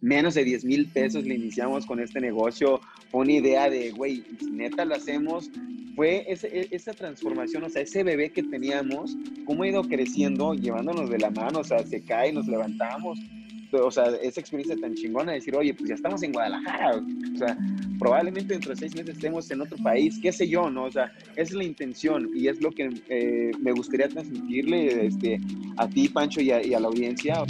menos de 10 mil pesos le iniciamos con este negocio. Fue una idea de, güey, neta lo hacemos. Fue e, esa transformación, o sea, ese bebé que teníamos, cómo ha ido creciendo, llevándonos de la mano, o sea, se cae, nos levantamos, o sea, esa experiencia tan chingona de decir, oye, pues ya estamos en Guadalajara, o sea, probablemente dentro de seis meses estemos en otro país, qué sé yo, ¿no? O sea, es la intención y es lo que eh, me gustaría transmitirle este, a ti, Pancho, y a, y a la audiencia.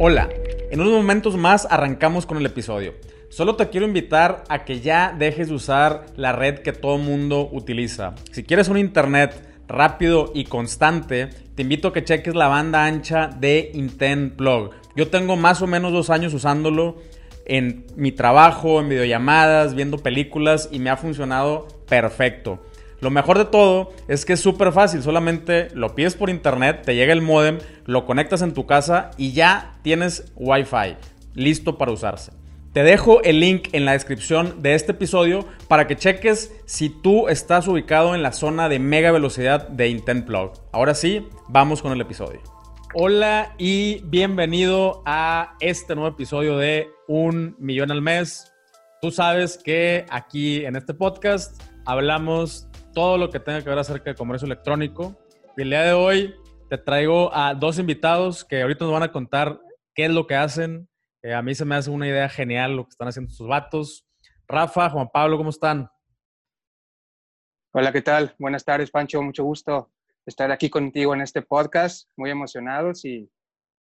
Hola, en unos momentos más arrancamos con el episodio. Solo te quiero invitar a que ya dejes de usar la red que todo mundo utiliza. Si quieres un internet rápido y constante, te invito a que cheques la banda ancha de Intent Plug. Yo tengo más o menos dos años usándolo en mi trabajo, en videollamadas, viendo películas y me ha funcionado perfecto. Lo mejor de todo es que es súper fácil, solamente lo pides por internet, te llega el modem, lo conectas en tu casa y ya tienes Wi-Fi listo para usarse. Te dejo el link en la descripción de este episodio para que cheques si tú estás ubicado en la zona de mega velocidad de Intent Plug. Ahora sí, vamos con el episodio. Hola y bienvenido a este nuevo episodio de Un Millón al Mes. Tú sabes que aquí en este podcast hablamos todo lo que tenga que ver acerca de comercio electrónico. Y el día de hoy te traigo a dos invitados que ahorita nos van a contar qué es lo que hacen, eh, a mí se me hace una idea genial lo que están haciendo sus vatos. Rafa, Juan Pablo, ¿cómo están? Hola, ¿qué tal? Buenas tardes, Pancho. Mucho gusto estar aquí contigo en este podcast. Muy emocionados y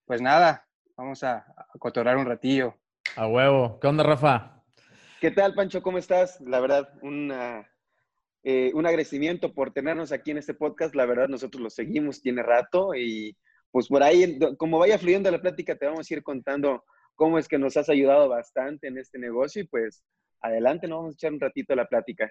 pues nada, vamos a, a un ratillo. A huevo. ¿Qué onda, Rafa? ¿Qué tal, Pancho? ¿Cómo estás? La verdad, eh, un agradecimiento por tenernos aquí en este podcast. La verdad, nosotros lo seguimos, tiene rato y pues por ahí, como vaya fluyendo la plática, te vamos a ir contando cómo es que nos has ayudado bastante en este negocio y pues adelante, nos vamos a echar un ratito la plática.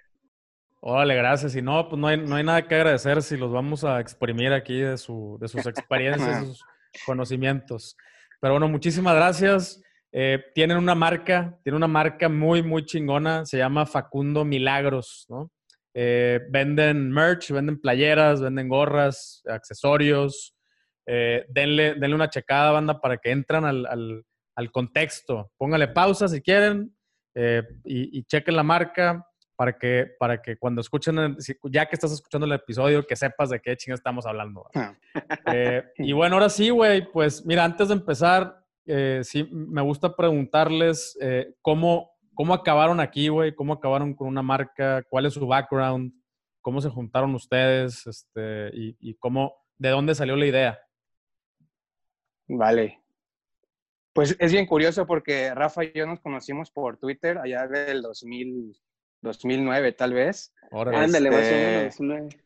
Órale, gracias. Y no, pues no hay, no hay nada que agradecer si los vamos a exprimir aquí de, su, de sus experiencias, de sus conocimientos. Pero bueno, muchísimas gracias. Eh, tienen una marca, tienen una marca muy, muy chingona, se llama Facundo Milagros, ¿no? Eh, venden merch, venden playeras, venden gorras, accesorios. Eh, denle, denle una checada, banda, para que entran al, al contexto. Póngale pausa si quieren eh, y, chequen la marca para que, para que cuando escuchen, ya que estás escuchando el episodio, que sepas de qué chingas estamos hablando. Ah. Y bueno, ahora sí, güey, pues mira, antes de empezar, sí, me gusta preguntarles cómo, cómo acabaron aquí, güey, cómo acabaron con una marca, cuál es su background, cómo se juntaron ustedes, este, y, y cómo, de dónde salió la idea. Vale, pues es bien curioso porque Rafa y yo nos conocimos por Twitter allá del 2000, 2009 tal vez. Ándale, más o menos. Este,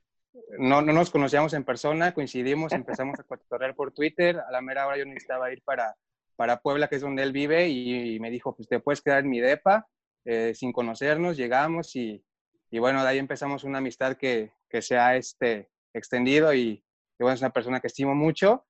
no, no nos conocíamos en persona, coincidimos, empezamos a cotorrear por Twitter. A la mera hora yo necesitaba ir para, para Puebla, que es donde él vive, y, me dijo, pues te puedes quedar en mi depa, eh, sin conocernos, llegamos y, y, bueno, de ahí empezamos una amistad que, que se ha este, extendido y, y bueno, es una persona que estimo mucho.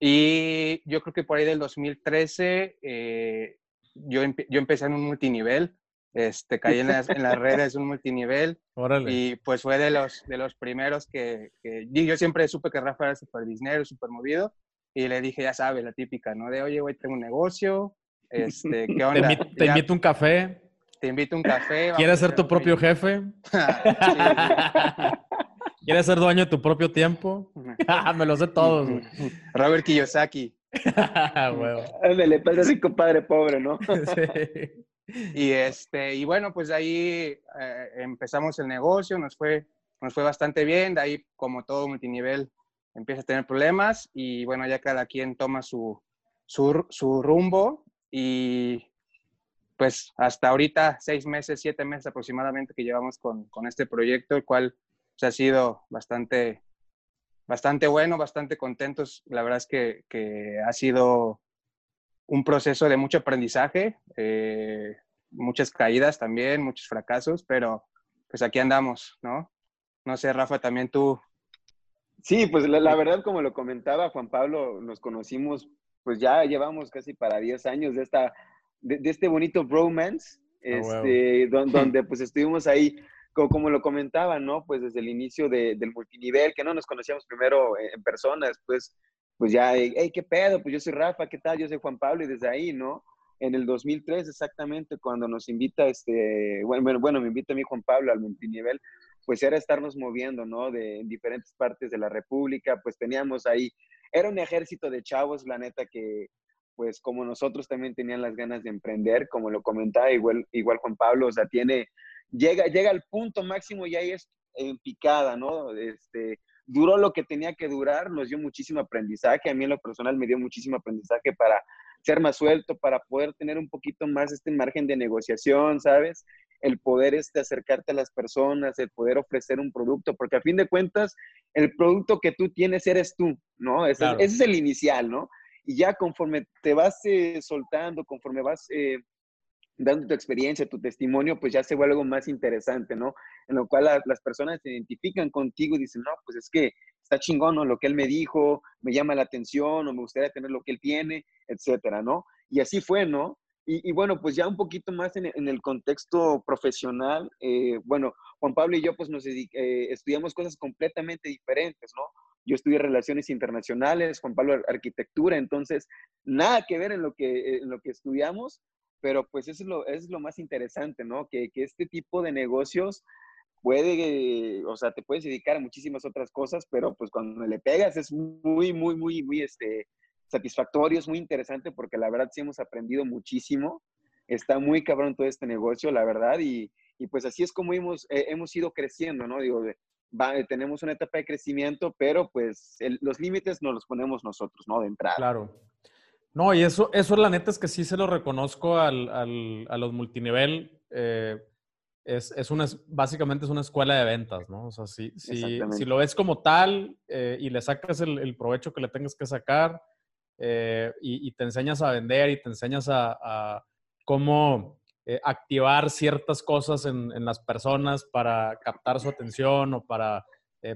Y yo creo que por ahí del 2013 eh, yo, yo empecé en un multinivel, este, caí en las, en las redes un multinivel y pues fue de los, de los primeros que, que yo siempre supe que Rafa era súper dinero, súper movido y le dije, ya sabes, la típica, ¿no? De, oye, güey, tengo un negocio, este, ¿qué onda? Te, invito, te invito un café. Te invito un café. ¿Quieres ser tu propio jefe? ¿Quieres ser dueño de tu propio tiempo? Me lo sé todos, Robert Kiyosaki. Le parece compadre pobre, ¿no? sí. Y, este, y bueno, pues ahí eh, empezamos el negocio, nos fue, nos fue bastante bien, de ahí como todo multinivel empieza a tener problemas y bueno, ya cada quien toma su, su, su rumbo y pues hasta ahorita, seis meses, siete meses aproximadamente que llevamos con, con este proyecto, el cual ha sido bastante, bastante bueno, bastante contentos. La verdad es que, que ha sido un proceso de mucho aprendizaje, eh, muchas caídas también, muchos fracasos, pero pues aquí andamos, ¿no? No sé, Rafa, también tú. Sí, pues la, verdad, como lo comentaba Juan Pablo, nos conocimos, pues ya llevamos casi para 10 años de, esta, de, este bonito bromance, ah, este, donde, donde pues estuvimos ahí como, lo comentaba, ¿no? Pues desde el inicio del multinivel, que no nos conocíamos primero en, persona, después, pues ya, hey, ¿qué pedo? Pues yo soy Rafa, ¿qué tal? Yo soy Juan Pablo, y desde ahí, ¿no? En el 2003, exactamente, cuando nos invita, este, bueno, bueno, me invita a mí Juan Pablo al multinivel, pues era estarnos moviendo, ¿no? De en diferentes partes de la República, pues teníamos ahí, era un ejército de chavos, la neta, que pues como nosotros también tenían las ganas de emprender, como lo comentaba igual, igual Juan Pablo, o sea, tiene, llega, llega al punto máximo y ahí es en picada, ¿no? Este, duró lo que tenía que durar, nos dio muchísimo aprendizaje, a mí en lo personal me dio muchísimo aprendizaje para ser más suelto, para poder tener un poquito más este margen de negociación, ¿sabes? El poder este, acercarte a las personas, el poder ofrecer un producto, porque a fin de cuentas, el producto que tú tienes eres tú, ¿no? Ese, es el inicial, ¿no? Y ya conforme te vas eh, soltando, conforme vas eh, dando tu experiencia, tu testimonio, pues ya se vuelve algo más interesante, ¿no? En lo cual las personas se identifican contigo y dicen, no, pues es que está chingón, ¿no? Lo que él me dijo, me llama la atención o me gustaría tener lo que él tiene, etcétera, ¿no? Y así fue, ¿no? Y, bueno, pues ya un poquito más en, el contexto profesional, eh, bueno, Juan Pablo y yo pues nos eh, estudiamos cosas completamente diferentes, ¿no? Yo estudié relaciones internacionales, Juan Pablo arquitectura, entonces nada que ver en lo que, en lo que estudiamos, pero pues eso es lo, es lo más interesante, ¿no? Que, que este tipo de negocios puede, o sea, te puedes dedicar a muchísimas otras cosas, pero pues cuando le pegas es muy, muy, muy, muy este, satisfactorio, es muy interesante porque la verdad sí hemos aprendido muchísimo. Está muy cabrón todo este negocio, la verdad, y, y pues así es como hemos, eh, hemos ido creciendo, ¿no? Digo, va, tenemos una etapa de crecimiento, pero pues los límites nos los ponemos nosotros, ¿no? De entrada. Claro. No, y eso, eso la neta es que sí se lo reconozco al, al, a los multinivel. Eh, es, es, una, básicamente es una escuela de ventas, ¿no? O sea, si, si, si lo ves como tal eh, y le sacas el, el, provecho que le tengas que sacar eh, y, y, te enseñas a vender y te enseñas a, a cómo eh, activar ciertas cosas en, en, las personas para captar su atención o para,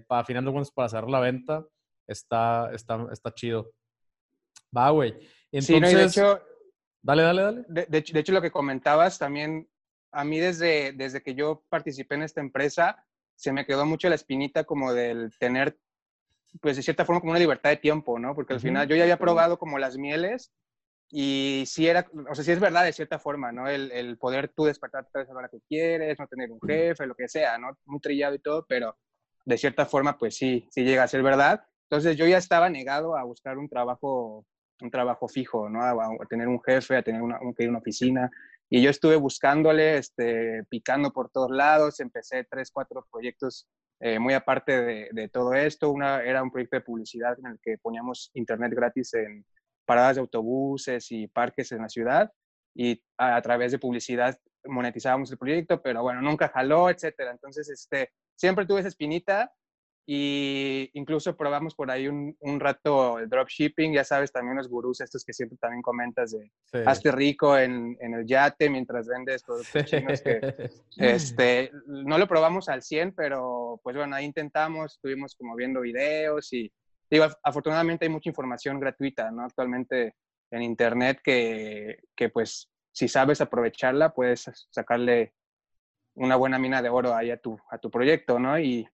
para final de cuentas, para hacer la venta, está, está, está chido. Va, güey. Entonces, sí, no, y de hecho, dale, dale, dale. De, de, de hecho, lo que comentabas también a mí desde, desde que yo participé en esta empresa, se me quedó mucho la espinita como del tener, pues de cierta forma, como una libertad de tiempo, ¿no? Porque al final yo ya había probado como las mieles y sí era, o sea, sí es verdad de cierta forma, ¿no? El, el poder tú despertarte a la hora que quieres, no tener un jefe, lo que sea, ¿no? Muy trillado y todo, pero de cierta forma, pues sí, sí llega a ser verdad. Entonces yo ya estaba negado a buscar un trabajo, un trabajo fijo, ¿no? A, a tener un jefe, a tener una, una oficina. Y yo estuve buscándole, este, picando por todos lados, empecé tres, cuatro proyectos eh, muy aparte de, todo esto. Una era un proyecto de publicidad en el que poníamos internet gratis en paradas de autobuses y parques en la ciudad y a, a través de publicidad monetizábamos el proyecto, pero bueno, nunca jaló, etcétera. Entonces, este, siempre tuve esa espinita y incluso probamos por ahí un, un, rato el dropshipping, ya sabes, también los gurús estos que siempre también comentas de sí. hazte rico en, en, el yate mientras vendes productos sí. chinos que este, no lo probamos al 100, pero pues bueno, ahí intentamos, estuvimos como viendo videos y digo, afortunadamente hay mucha información gratuita, ¿no? Actualmente en internet que, que pues si sabes aprovecharla, puedes sacarle una buena mina de oro ahí a tu, a tu proyecto, ¿no? Y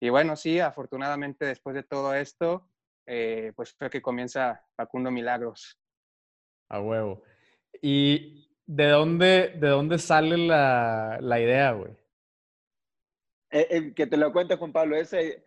y bueno, sí, afortunadamente después de todo esto, eh, pues fue que comienza Facundo Milagros. A huevo. ¿Y de dónde, de dónde sale la, la idea, güey? Eh, eh, que te lo cuente Juan Pablo. Ese,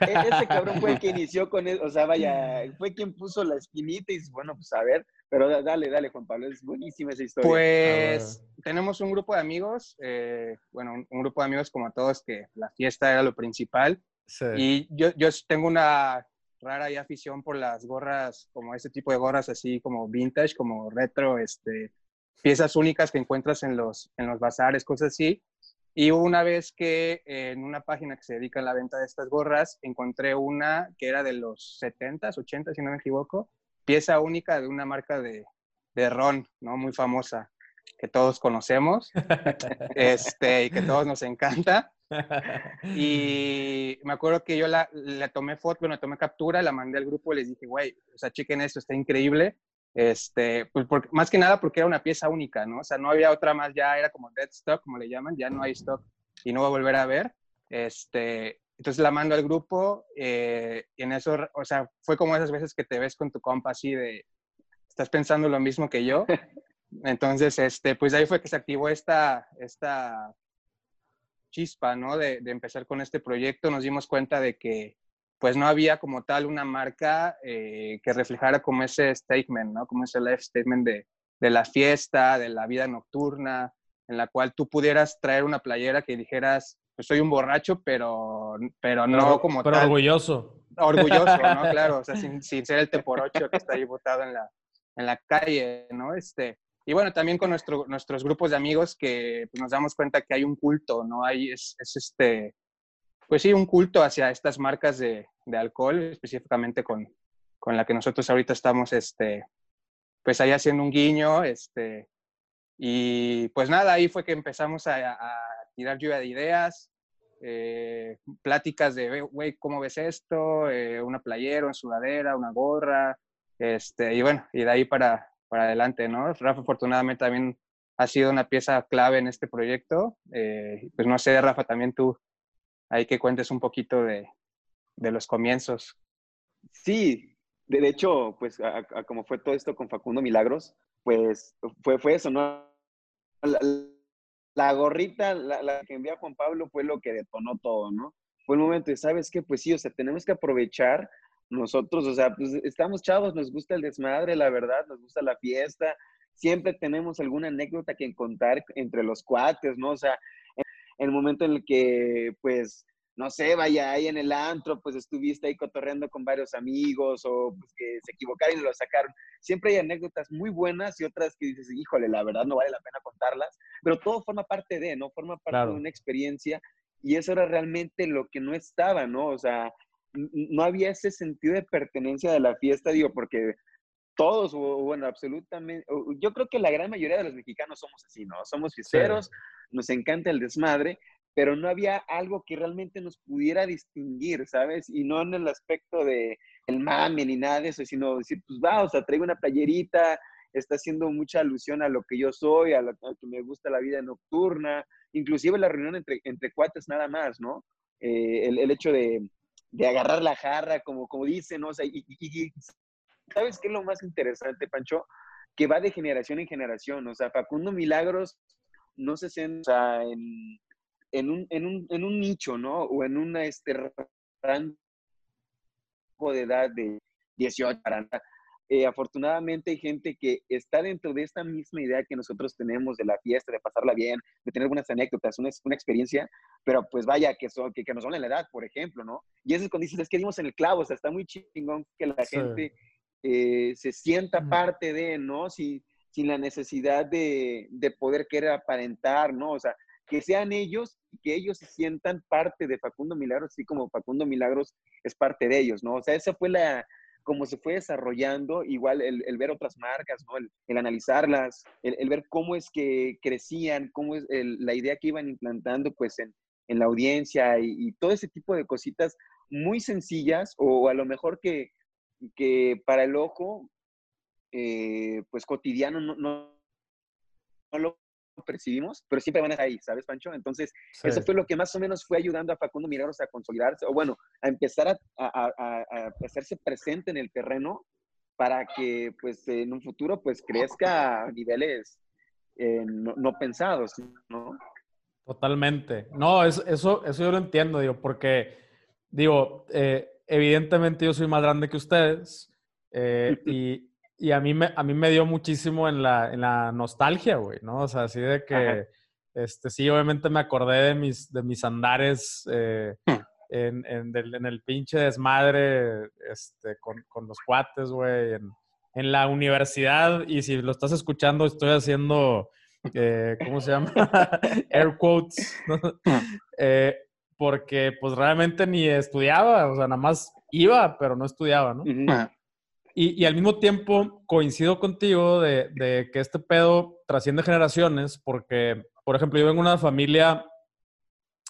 ese cabrón fue el que inició con él, o sea, vaya, fue quien puso la esquinita y bueno, pues a ver, pero dale, dale, Juan Pablo, es buenísima esa historia. Pues ah, tenemos un grupo de amigos, eh, bueno, un, un, grupo de amigos como todos, que la fiesta era lo principal. Sí. Y yo, yo tengo una rara y afición por las gorras, como este tipo de gorras así como vintage, como retro, este, piezas únicas que encuentras en los, en los bazares, cosas así. Y una vez que en una página que se dedica a la venta de estas gorras, encontré una que era de los 70s, 80 si no me equivoco, pieza única de una marca de, de ron, ¿no? Muy famosa, que todos conocemos, este, y que todos nos encanta. Y me acuerdo que yo la, la tomé foto, bueno, tomé captura, la mandé al grupo y les dije, güey, o sea, chequen esto, está increíble. Este, pues porque, más que nada porque era una pieza única, ¿no? O sea, no había otra más, ya era como dead stock, como le llaman, ya no hay stock y no va a volver a ver. Este, entonces la mando al grupo eh, y en eso, o sea, fue como esas veces que te ves con tu compa así de, estás pensando lo mismo que yo. Entonces, este, pues ahí fue que se activó esta, esta chispa, ¿no? De, de empezar con este proyecto. Nos dimos cuenta de que, pues no había como tal una marca eh, que reflejara como ese statement, ¿no? Como ese life statement de, de la fiesta, de la vida nocturna, en la cual tú pudieras traer una playera que dijeras, pues soy un borracho, pero, pero no como pero orgulloso. Orgulloso, ¿no? Claro, o sea, sin, sin ser el teporocho que está ahí botado en la, en la calle, ¿no? Este, y bueno, también con nuestro, nuestros grupos de amigos que pues, nos damos cuenta que hay un culto, ¿no? Hay, es, es, este, pues sí, un culto hacia estas marcas de, de alcohol, específicamente con, con, la que nosotros ahorita estamos, este, pues ahí haciendo un guiño, este, y pues nada, ahí fue que empezamos a, a tirar lluvia de ideas, eh, pláticas de, güey, ¿cómo ves esto? Eh, una playera, una sudadera, una gorra, este, y bueno, y de ahí para, para adelante, ¿no? Rafa afortunadamente también ha sido una pieza clave en este proyecto. Eh, pues no sé, Rafa, también tú, ahí que cuentes un poquito de, de los comienzos. Sí, de, hecho, pues como fue todo esto con Facundo Milagros, pues fue, fue eso, ¿no? La, la gorrita, la, la, que envía Juan Pablo fue lo que detonó todo, ¿no? Fue el momento de, ¿sabes qué? Pues sí, o sea, tenemos que aprovechar nosotros, o sea, pues estamos chavos, nos gusta el desmadre, la verdad, nos gusta la fiesta, siempre tenemos alguna anécdota que contar entre los cuates, ¿no? O sea, el momento en el que, pues, no sé, vaya ahí en el antro, pues estuviste ahí cotorreando con varios amigos o pues que se equivocaron y lo sacaron. Siempre hay anécdotas muy buenas y otras que dices, híjole, la verdad no vale la pena contarlas, pero todo forma parte de, ¿no? Forma parte claro. de una experiencia y eso era realmente lo que no estaba, ¿no? O sea, no había ese sentido de pertenencia de la fiesta, digo, porque todos, o bueno, absolutamente, yo creo que la gran mayoría de los mexicanos somos así, ¿no? Somos fiesteros, sí. nos encanta el desmadre, pero no había algo que realmente nos pudiera distinguir, ¿sabes? Y no en el aspecto de el mame ni nada de eso, sino decir, pues va, o sea, traigo una playerita, está haciendo mucha alusión a lo que yo soy, a lo a que me gusta la vida nocturna, inclusive la reunión entre, entre cuates nada más, ¿no? Eh, el, el, hecho de, de, agarrar la jarra, como, como dicen, ¿no? O sea, y, y, y, ¿sabes qué es lo más interesante, Pancho? Que va de generación en generación, o sea, Facundo Milagros no se centra en en un, en un, en un nicho, ¿no? O en una este, rango de edad de 18, 40. Eh, afortunadamente hay gente que está dentro de esta misma idea que nosotros tenemos de la fiesta, de pasarla bien, de tener buenas anécdotas, una, una experiencia, pero pues vaya, que, son, que, que nos son en la edad, por ejemplo, ¿no? Y eso es cuando dices, es que dimos en el clavo, o sea, está muy chingón que la sí. gente eh, se sienta parte de, ¿no? Si, sin la necesidad de, de poder querer aparentar, ¿no? O sea, que sean ellos y que ellos se sientan parte de Facundo Milagros, así como Facundo Milagros es parte de ellos, ¿no? O sea, esa fue la, como se fue desarrollando, igual el, el ver otras marcas, ¿no? El, el analizarlas, el, el, ver cómo es que crecían, cómo es la idea que iban implantando, pues, en, en la audiencia y, y, todo ese tipo de cositas muy sencillas o a lo mejor que, que para el ojo, eh, pues, cotidiano no, no, no lo percibimos, pero siempre van a estar ahí, ¿sabes, Pancho? Entonces, sí. eso fue lo que más o menos fue ayudando a Facundo Milagros a consolidarse, o bueno, a empezar a, a, a, a hacerse presente en el terreno para que, pues, en un futuro, pues, crezca a niveles eh, no, no, pensados, ¿no? Totalmente. No, es, eso, eso yo lo entiendo, digo, porque, digo, eh, evidentemente yo soy más grande que ustedes eh, y, y a mí me, a mí me dio muchísimo en la, en la nostalgia, güey, ¿no? O sea, así de que, Ajá. este, sí, obviamente me acordé de mis, de mis andares eh, hmm. en, en, del, en, el pinche desmadre este, con, con los cuates, güey, en, en, la universidad. Y si lo estás escuchando, estoy haciendo, eh, ¿cómo se llama? Air quotes. ¿no? Hmm. Eh, porque pues realmente ni estudiaba, o sea, nada más iba, pero no estudiaba, ¿no? Uh -huh. Y, y, al mismo tiempo coincido contigo de, de, que este pedo trasciende generaciones porque, por ejemplo, yo vengo de una familia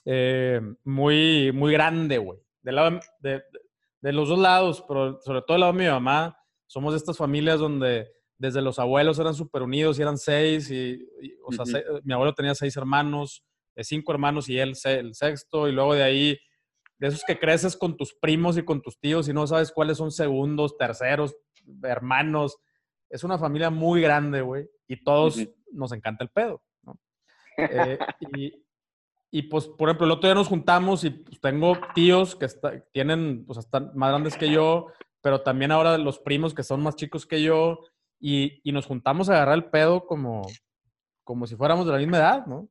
eh, muy, muy grande, güey. De, de, de, los dos lados, pero sobre todo del lado de mi mamá, somos de estas familias donde desde los abuelos eran súper unidos y eran seis, y, y o sea, uh -huh. seis, mi abuelo tenía seis hermanos, cinco hermanos y él el sexto, y luego de ahí, de esos que creces con tus primos y con tus tíos y no sabes cuáles son segundos, terceros, hermanos. Es una familia muy grande, güey, y todos nos encanta el pedo, ¿no? Eh, y, y, pues, por ejemplo, el otro día nos juntamos y pues, tengo tíos que tienen, pues, están más grandes que yo, pero también ahora los primos que son más chicos que yo, y, y nos juntamos a agarrar el pedo como, como si fuéramos de la misma edad, ¿no?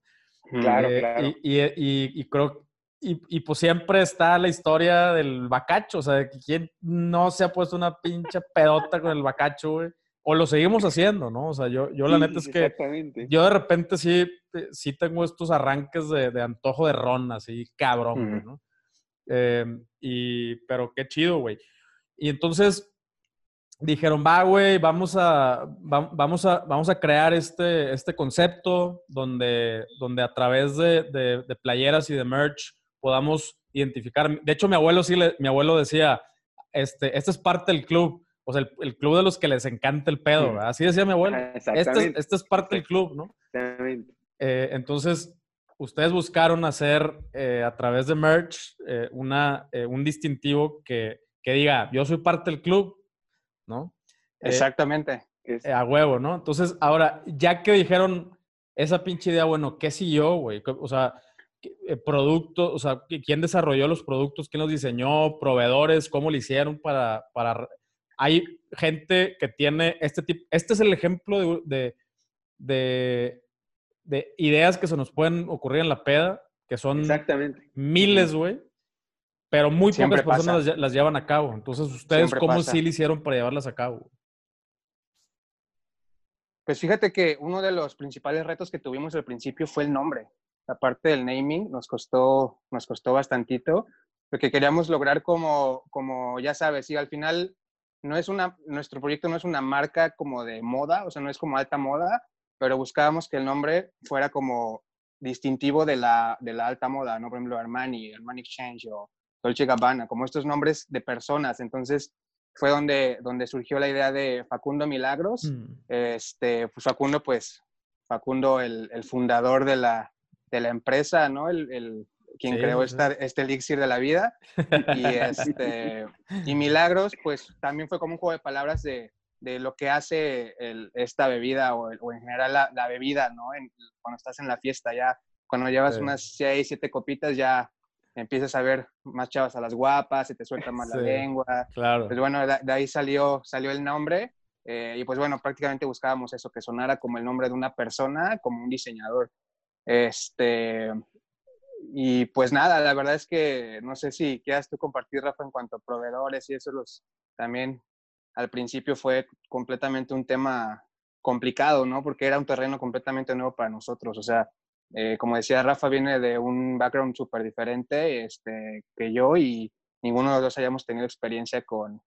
Claro, eh, claro. Y, y, y, creo, y, pues siempre está la historia del bacacho, o sea, de que quién no se ha puesto una pinche pedota con el bacacho, güey. O lo seguimos haciendo, ¿no? O sea, yo, yo la neta es que yo de repente sí, eh, sí tengo estos arranques de, de antojo de ron, así cabrón, ¿no? Eh, y, pero qué chido, güey. Y entonces, dijeron, va, güey, vamos a, vamos, a, vamos a crear este, este concepto donde, donde a través de, de, playeras y de merch podamos identificar. De hecho, mi abuelo sí, mi abuelo decía, este, este es parte del club, o sea, el, club de los que les encanta el pedo. Así decía mi abuelo. Ah, este, este, es parte del club, ¿no? Eh, entonces, ustedes buscaron hacer eh, a través de merch eh, una, un distintivo que, que diga, yo soy parte del club, ¿no? Eh, Exactamente. Eh, a huevo, ¿no? Entonces, ahora, ya que dijeron esa pinche idea, bueno, ¿qué siguió, güey? O sea, eh, productos, o sea, ¿quién desarrolló los productos? ¿Quién los diseñó? ¿Proveedores? ¿Cómo lo hicieron para, para... Hay gente que tiene este tipo, este es el ejemplo de, de, de, ideas que se nos pueden ocurrir en la peda, que son Exactamente. miles, güey, pero muy pocas personas las, llevan a cabo. Entonces, ¿ustedes cómo sí le hicieron para llevarlas a cabo? Pues fíjate que uno de los principales retos que tuvimos al principio fue el nombre. La parte del naming nos costó, nos costó bastantito, porque queríamos lograr como, como ya sabes, y al final no es una, nuestro proyecto no es una marca como de moda, o sea, no es como alta moda, pero buscábamos que el nombre fuera como distintivo de la, de la alta moda, ¿no? Por ejemplo, Armani, Armani Exchange o Dolce Gabbana, como estos nombres de personas. Entonces fue donde, donde surgió la idea de Facundo Milagros. Mm. Este, pues Facundo, pues Facundo, el, el fundador de la, de la empresa, ¿no? El, el quien creó esta, este elixir de la vida. Y, este, y Milagros, pues también fue como un juego de palabras de, de lo que hace esta bebida o, o, en general la, la bebida, ¿no? cuando estás en la fiesta ya, cuando llevas unas seis, siete copitas ya empiezas a ver más chavas a las guapas, se te suelta más la lengua. Claro. Pues bueno, de, ahí salió, salió el nombre eh, y pues bueno, prácticamente buscábamos eso, que sonara como el nombre de una persona, como un diseñador. Este, y pues nada, la verdad es que no sé si quieras tú compartir, Rafa, en cuanto a proveedores y eso, los, también al principio fue completamente un tema complicado, ¿no? Porque era un terreno completamente nuevo para nosotros. O sea, eh, como decía Rafa, viene de un background súper diferente este, que yo y ninguno de los dos hayamos tenido experiencia con,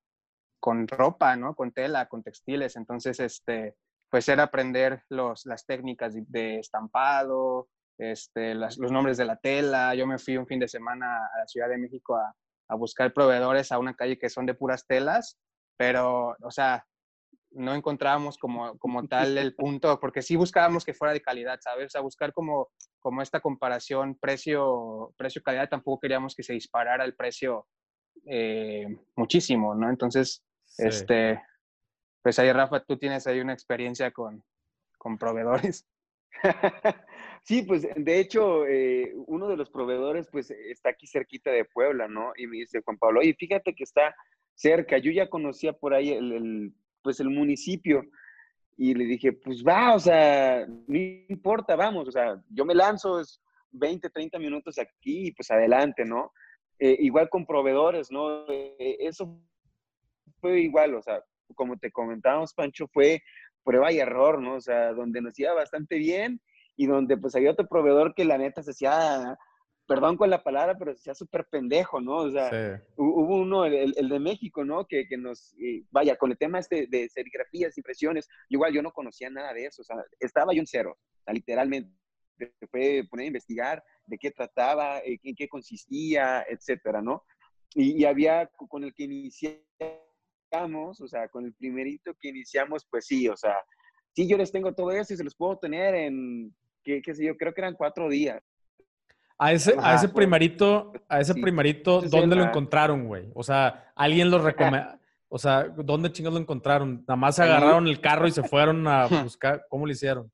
con ropa, ¿no? Con tela, con textiles. Entonces, este, pues era aprender los, las técnicas de, estampado, este, los nombres de la tela. Yo me fui un fin de semana a la Ciudad de México a, a buscar proveedores a una calle que son de puras telas, pero, o sea, no encontrábamos como, como tal el punto, porque sí buscábamos que fuera de calidad, ¿sabes? O sea, buscar como, como esta comparación precio, precio-calidad, tampoco queríamos que se disparara el precio eh, muchísimo, ¿no? Entonces, este, pues ahí, Rafa, tú tienes ahí una experiencia con, con proveedores. Sí, pues de hecho, eh, uno de los proveedores, pues está aquí cerquita de Puebla, ¿no? Y me dice Juan Pablo, y fíjate que está cerca. Yo ya conocía por ahí el pues el municipio. Y le dije, pues va, o sea, no importa, vamos, o sea, yo me lanzo, es 20, 30 minutos aquí y pues adelante, ¿no? Eh, igual con proveedores, ¿no? Eh, eso fue igual, o sea, como te comentábamos, Pancho, fue prueba y error, ¿no? O sea, donde nos iba bastante bien y donde pues había otro proveedor que la neta se hacía perdón con la palabra, pero se súper pendejo, ¿no? O sea, hubo uno, el, de México, ¿no? Que, que nos, eh, vaya, con el tema este de serigrafías, impresiones, igual yo no conocía nada de eso, o sea, estaba yo en cero, o sea, literalmente. Se fue poner a investigar de qué trataba, eh, en qué consistía, etcétera, ¿no? Y, y, había con el que iniciamos, o sea, con el primerito que iniciamos, pues sí, o sea, sí, yo les tengo todo eso y se los puedo tener en, qué, qué sé yo, creo que eran cuatro días A ese, a ese primerito, a ese sí. primerito, Sí, sí, ¿dónde lo encontraron, güey? O sea, alguien lo recomendó. O sea, ¿dónde chingados lo encontraron? Nada más un- agarraron el carro y se fueron a buscar. ¿Cómo lo hicieron?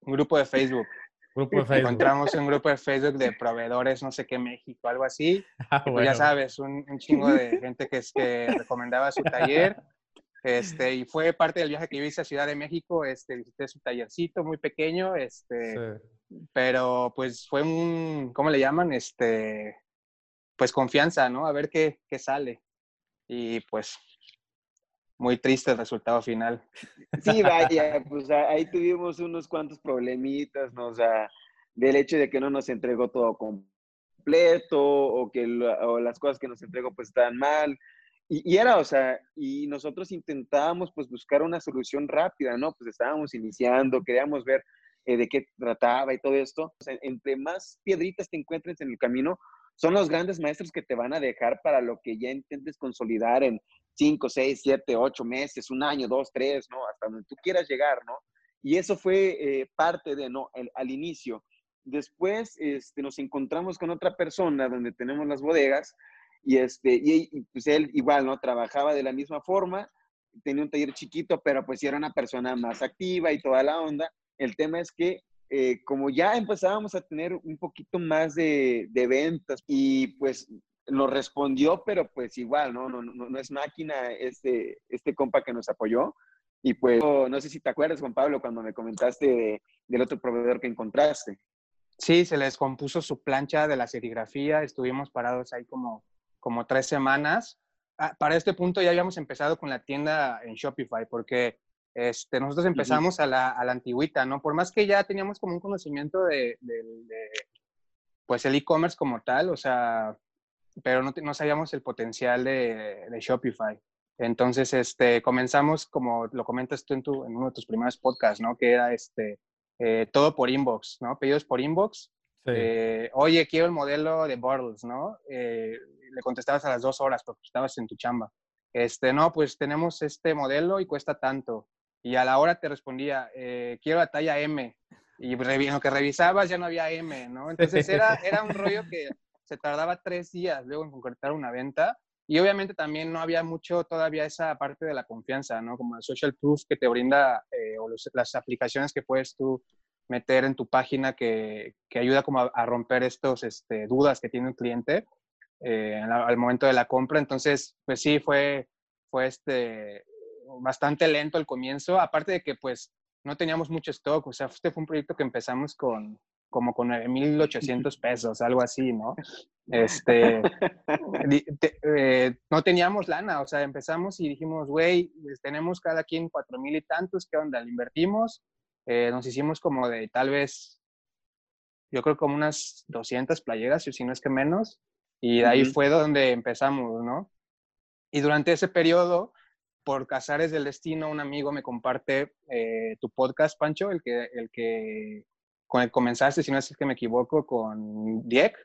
Un grupo de Facebook. Grupo de Facebook. Encontramos un grupo de Facebook de proveedores, no sé qué, México, algo así. Ah, pues ya sabes, un, un chingo de gente que, es, que recomendaba su taller. Este, y fue parte del viaje que yo hice a Ciudad de México. Este, visité su tallercito muy pequeño, este, Sí. pero pues fue un, ¿cómo le llaman? Este, pues confianza, ¿no? A ver qué, qué sale. Y pues muy triste el resultado final. Sí, vaya, pues a- ahí tuvimos unos cuantos problemitas, ¿no? O sea, del hecho de que no nos entregó todo completo o que o las cosas que nos entregó pues estaban mal. Y, era, o sea, y nosotros intentábamos pues buscar una solución rápida, ¿no? Pues estábamos iniciando, queríamos ver eh, de qué trataba y todo esto. Entre más piedritas te encuentres en el camino, son los grandes maestros que te van a dejar para lo que ya intentes consolidar en 5, 6, 7, 8 meses, un año, dos, tres, ¿no? Hasta donde tú quieras llegar, ¿no? Y eso fue eh, parte de, ¿no? El- al inicio. Después este, nos encontramos con otra persona donde tenemos las bodegas y, este, y, y, pues él igual, ¿no? Trabajaba de la misma forma, tenía un taller chiquito, pero pues era una persona más activa y toda la onda. El tema es que eh, como ya empezábamos a tener un poquito más de, ventas y pues nos respondió, pero pues igual, ¿no? No, no, no es máquina este, este compa que nos apoyó. Y pues, no, no sé si te acuerdas, Juan Pablo, cuando me comentaste de- del otro proveedor que encontraste. Sí, se les compuso su plancha de la serigrafía, estuvimos parados ahí como, como tres semanas. Ah, para este punto ya habíamos empezado con la tienda en Shopify, porque este, nosotros empezamos a, la, a la antigüita, ¿no? Por más que ya teníamos como un conocimiento de, de- de, pues el e-commerce como tal, o sea, pero no, no sabíamos el potencial de, de Shopify. Entonces, este, comenzamos, como lo comentas tú en, tu, en uno de tus primeros podcasts, ¿no? Que era este, eh, todo por inbox, ¿no? Pedidos por inbox. Sí. Eh, Oye, quiero el modelo de Bottles, ¿no? Eh, le contestabas a las dos horas porque estabas en tu chamba. Este, no, pues tenemos este modelo y cuesta tanto. Y a la hora te respondía, eh, quiero la talla M. Y en lo que revisabas ya no había M, ¿no? Entonces era, era un rollo que se tardaba tres días luego en concretar una venta. Y obviamente también no había mucho todavía esa parte de la confianza, ¿no? Como el social proof que te brinda eh, o los- las aplicaciones que puedes tú meter en tu página que, que ayuda como a, a romper estos este, dudas que tiene un cliente eh, al, al momento de la compra. Entonces, pues sí, fue, fue este, bastante lento el comienzo, aparte de que pues no teníamos mucho stock, o sea, este fue un proyecto que empezamos con como con 9.800 pesos, algo así, ¿no? Este, te- eh, no teníamos lana, o sea, empezamos y dijimos, güey, pues, tenemos cada quien 4.000 y tantos, ¿qué onda? ¿Le invertimos? Eh, nos hicimos como de tal vez, yo creo como unas 200 playeras, si no es que menos, y de ahí Ujú. fue donde empezamos, ¿no? Y durante ese periodo, por cazares del destino, un amigo me comparte eh, tu podcast, Pancho, el que, el que con el comenzaste, si no es que me equivoco, con Diek,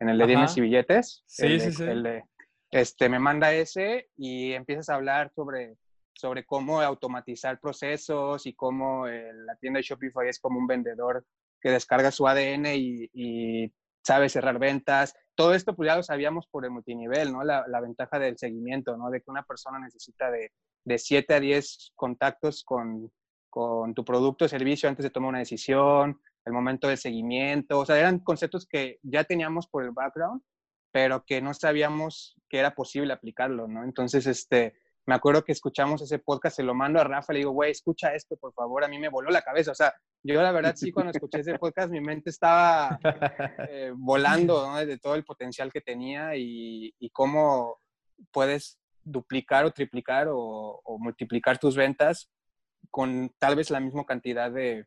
en el de. Dimes y Billetes. Sí, el de- sí, sí. el de- este, me manda ese y empiezas a hablar sobre, sobre cómo automatizar procesos y cómo eh, la tienda de Shopify es como un vendedor que descarga su ADN y, sabe cerrar ventas. Todo esto pues ya lo sabíamos por el multinivel, ¿no? La, la ventaja del seguimiento, ¿no? De que una persona necesita de, de 7 a 10 contactos con, con tu producto o servicio antes de tomar una decisión, el momento del seguimiento, o sea, eran conceptos que ya teníamos por el background, pero que no sabíamos que era posible aplicarlo, ¿no? Entonces, este, me acuerdo que escuchamos ese podcast, se lo mando a Rafa, le digo, güey, escucha esto, por favor, a mí me voló la cabeza, o sea, yo la verdad sí, cuando escuché ese podcast, mi mente estaba eh, volando. De todo el potencial que tenía y, cómo puedes duplicar o triplicar o, o multiplicar tus ventas con tal vez la misma cantidad de,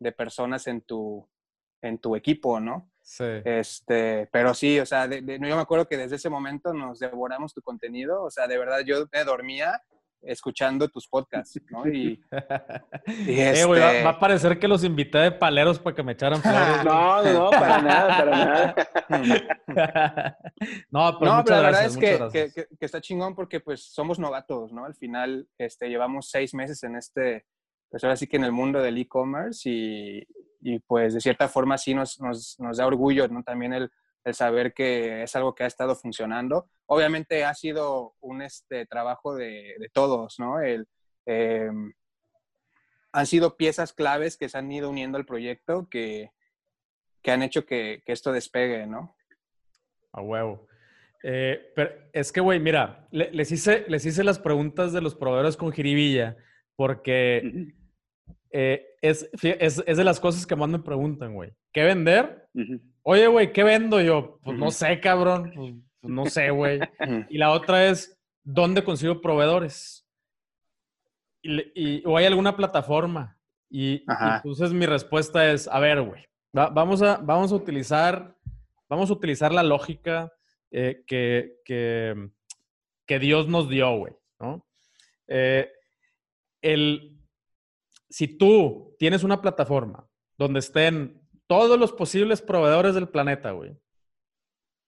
de personas en tu, en tu equipo, ¿no? Sí. Este, pero sí, o sea, de- de- yo me acuerdo que desde ese momento nos devoramos tu contenido, o sea, de verdad yo me dormía escuchando tus podcasts, ¿no? Y, y Eh, güey, va, este- va a parecer que los invité de paleros para que me echaran flores. No, no, para nada, para nada. no, pero no, pero la verdad gracias, es que- que- que está chingón porque pues somos novatos, ¿no? Al final este, llevamos seis meses en este, pues ahora sí que en el mundo del e-commerce y, y, pues de cierta forma sí nos, nos, nos da orgullo, ¿no? También el, el, saber que es algo que ha estado funcionando. Obviamente ha sido un este, trabajo de, de todos, ¿no? El, eh, han sido piezas claves que se han ido uniendo al proyecto que, que han hecho que, que, esto despegue, ¿no? A huevo. Eh, pero es que, güey, mira, les, hice, les hice las preguntas de los proveedores con jiribilla porque eh, es, es, es, de las cosas que más me preguntan, güey. ¿Qué vender? Oye, güey, ¿qué vendo yo? Pues no sé, cabrón. Pues, pues no sé, güey. y la otra es, ¿dónde consigo proveedores? Y, ¿O hay alguna plataforma? Y, entonces mi respuesta es, a ver, güey, vamos, a, vamos a utilizar, vamos a utilizar la lógica eh, que, que, que, Dios nos dio, güey, ¿no? Eh, el, si tú tienes una plataforma donde estén todos los posibles proveedores del planeta, güey,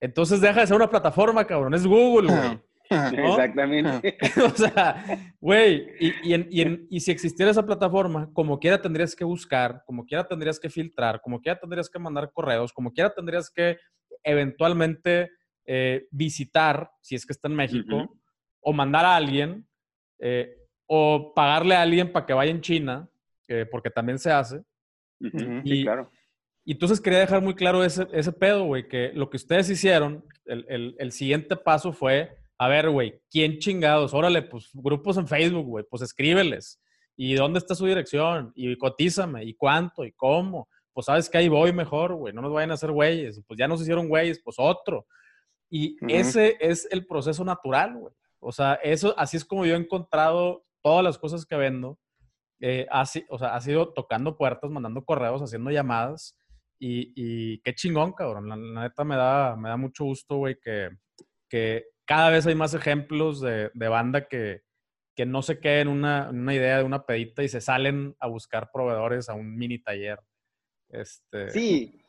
entonces deja de ser una plataforma, cabrón, es Google, güey. Exactamente. o sea, güey, y, y, y, si existiera esa plataforma, como quiera tendrías que buscar, como quiera tendrías que filtrar, como quiera tendrías que mandar correos, como quiera tendrías que eventualmente eh, visitar, si es que está en México, o mandar a alguien, eh, o pagarle a alguien para que vaya en China, porque también se hace. y, sí, claro. Y entonces quería dejar muy claro ese, ese pedo, güey, que lo que ustedes hicieron, el, el, el siguiente paso fue, a ver, güey, ¿quién chingados? Órale, pues grupos en Facebook, güey, pues escríbeles. ¿Y dónde está su dirección? Y cotízame, ¿y cuánto? ¿Y cómo? Pues sabes que ahí voy mejor, güey, no nos vayan a hacer güeyes. Pues ya nos hicieron güeyes, pues otro. Y ese es el proceso natural, güey. O sea, eso, así es como yo he encontrado todas las cosas que vendo, eh, así, o sea, ha sido tocando puertas, mandando correos, haciendo llamadas. Y, y qué chingón, cabrón. La, neta me da, me da mucho gusto, güey, que, cada vez hay más ejemplos de, banda que, que no se queden en una, una, idea de una pedita y se salen a buscar proveedores a un mini taller. Este... Sí.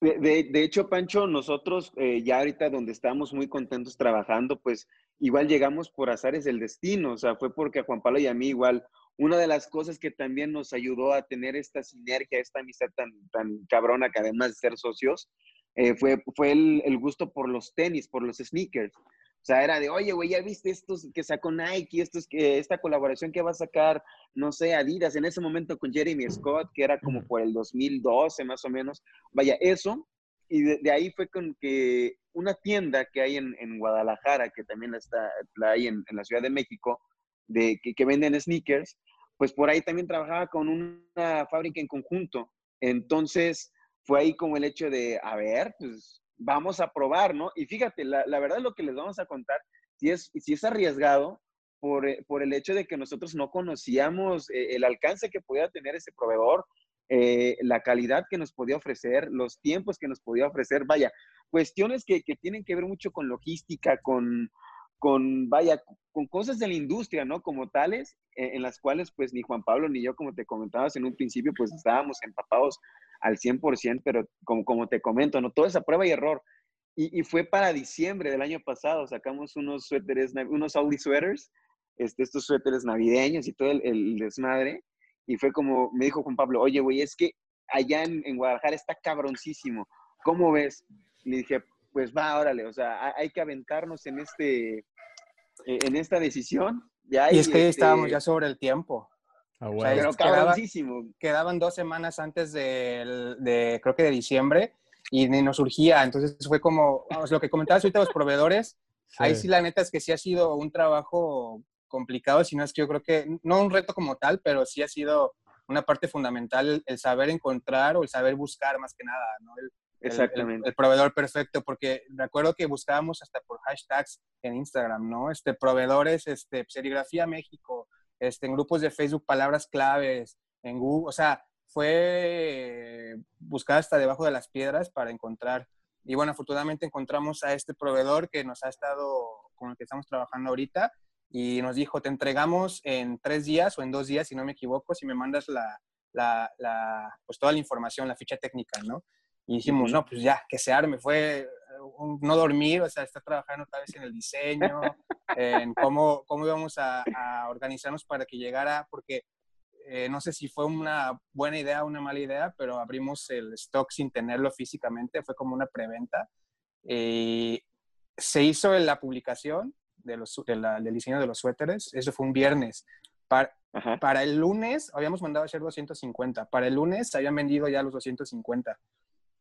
De, de, de hecho, Pancho, nosotros eh, ya ahorita donde estamos muy contentos trabajando, pues igual llegamos por azares del destino, o sea, fue porque a Juan Pablo y a mí igual, una de las cosas que también nos ayudó a tener esta sinergia, esta amistad tan, tan cabrona, que además de ser socios, eh, fue, fue el, el, gusto por los tenis, por los sneakers. O sea, era de, oye, güey, ¿ya viste estos que sacó Nike, estos, que, esta colaboración que va a sacar, no sé, Adidas en ese momento con Jeremy Scott, que era como por el 2012 más o menos? Vaya, eso. Y de, de ahí fue con que una tienda que hay en, en Guadalajara, que también está, la hay en, en, la Ciudad de México, de, que, venden sneakers, pues por ahí también trabajaba con una fábrica en conjunto. Entonces, fue ahí como el hecho de, a ver, pues vamos a probar, ¿no? Y fíjate, la, la verdad lo que les vamos a contar, si es, si es arriesgado por, por el hecho de que nosotros no conocíamos eh, el alcance que podía tener ese proveedor, eh, la calidad que nos podía ofrecer, los tiempos que nos podía ofrecer, vaya, cuestiones que, que tienen que ver mucho con logística, con, con, vaya, con cosas de la industria, ¿no? Como tales, eh, en las cuales pues ni Juan Pablo ni yo, como te comentabas en un principio, pues estábamos empapados al 100%, pero como, como te comento, ¿no? Toda esa prueba y error. Y, y, fue para diciembre del año pasado, sacamos unos suéteres, unos Audi sweaters, este, estos suéteres navideños y todo el, el desmadre, y fue como, me dijo Juan Pablo, oye, güey, es que allá en, en, Guadalajara está cabroncísimo. ¿Cómo ves? Le dije, pues va, órale, o sea, hay que aventarnos en este, en esta decisión. Ya, y, y es que este... estábamos ya sobre el tiempo. Ah, bueno. o sea, Pero cabroncísimo. Quedaban, quedaban, dos semanas antes de, de, creo que de diciembre, y nos surgía. Entonces fue como, vamos, lo que comentabas ahorita los proveedores, sí. ahí sí la neta es que sí ha sido un trabajo complicado, si no es que yo creo que, no un reto como tal, pero sí ha sido una parte fundamental el, el saber encontrar o el saber buscar más que nada, ¿no? El, Exactamente. El, el, proveedor perfecto, porque recuerdo que buscábamos hasta por hashtags en Instagram, ¿no? Este, proveedores, este, serigrafía México, este, en grupos de Facebook, palabras claves, en Google, o sea, fue buscar hasta debajo de las piedras para encontrar. Y bueno, afortunadamente encontramos a este proveedor que nos ha estado, con el que estamos trabajando ahorita, y nos dijo, te entregamos en tres días o en dos días, si no me equivoco, si me mandas la, la, la pues toda la información, la ficha técnica, ¿no? Y dijimos, no, pues ya, que se arme. Fue un, no dormir, o sea, estar trabajando otra vez en el diseño, en cómo, cómo íbamos a, a, organizarnos para que llegara, porque eh, no sé si fue una buena idea o una mala idea, pero abrimos el stock sin tenerlo físicamente, fue como una preventa. Eh, se hizo la publicación de los, del diseño de los suéteres, eso fue un viernes. Para, para, el lunes habíamos mandado a hacer 250, para el lunes se habían vendido ya los 250,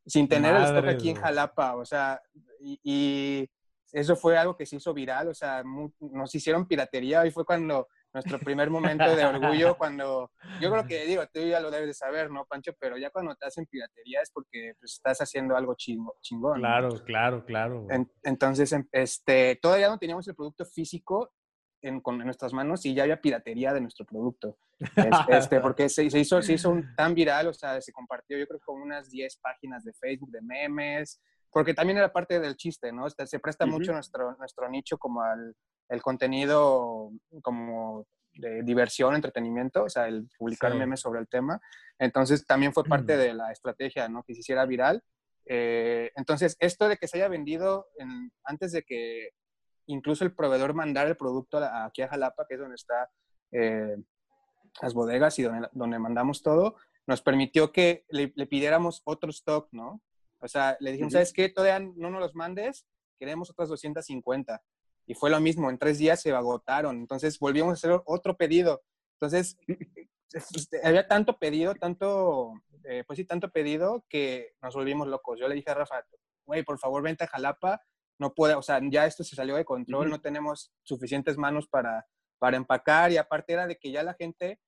sin tener el stock aquí en Jalapa, o sea, y, eso fue algo que se hizo viral, o sea, nos hicieron piratería y fue cuando nuestro primer momento de orgullo cuando, yo creo que digo, tú ya lo debes de saber, ¿no, Pancho? Pero ya cuando te hacen piratería es porque pues, estás haciendo algo chingón. Claro, claro, claro. entonces, em, este, todavía no teníamos el producto físico en, con, nuestras manos y ya había piratería de nuestro producto. Este, porque se, se, hizo, se hizo tan viral, o sea, se compartió yo creo con unas 10 páginas de Facebook, de memes, porque también era parte del chiste, ¿no? Este, se presta mucho nuestro, nuestro nicho como al el contenido como de diversión, entretenimiento, o sea, el publicar memes sobre el tema. Entonces, también fue parte de la estrategia, ¿no? Que se hiciera viral. Eh, entonces, esto de que se haya vendido antes de que incluso el proveedor mandara el producto aquí a Jalapa, que es donde está eh, las bodegas y donde, donde, mandamos todo, nos permitió que le, pidiéramos otro stock, ¿no? O sea, le dijimos, ¿sabes qué? Todavía no nos los mandes, queremos otras 250 y fue lo mismo, en tres días se agotaron, entonces volvimos a hacer otro pedido. Entonces, este, había tanto pedido, tanto, eh, pues sí, tanto pedido que nos volvimos locos. Yo le dije a Rafa, güey, por favor, vente a Jalapa, no puede, o sea, ya esto se salió de control, no tenemos suficientes manos para, para empacar y aparte era de que ya la gente,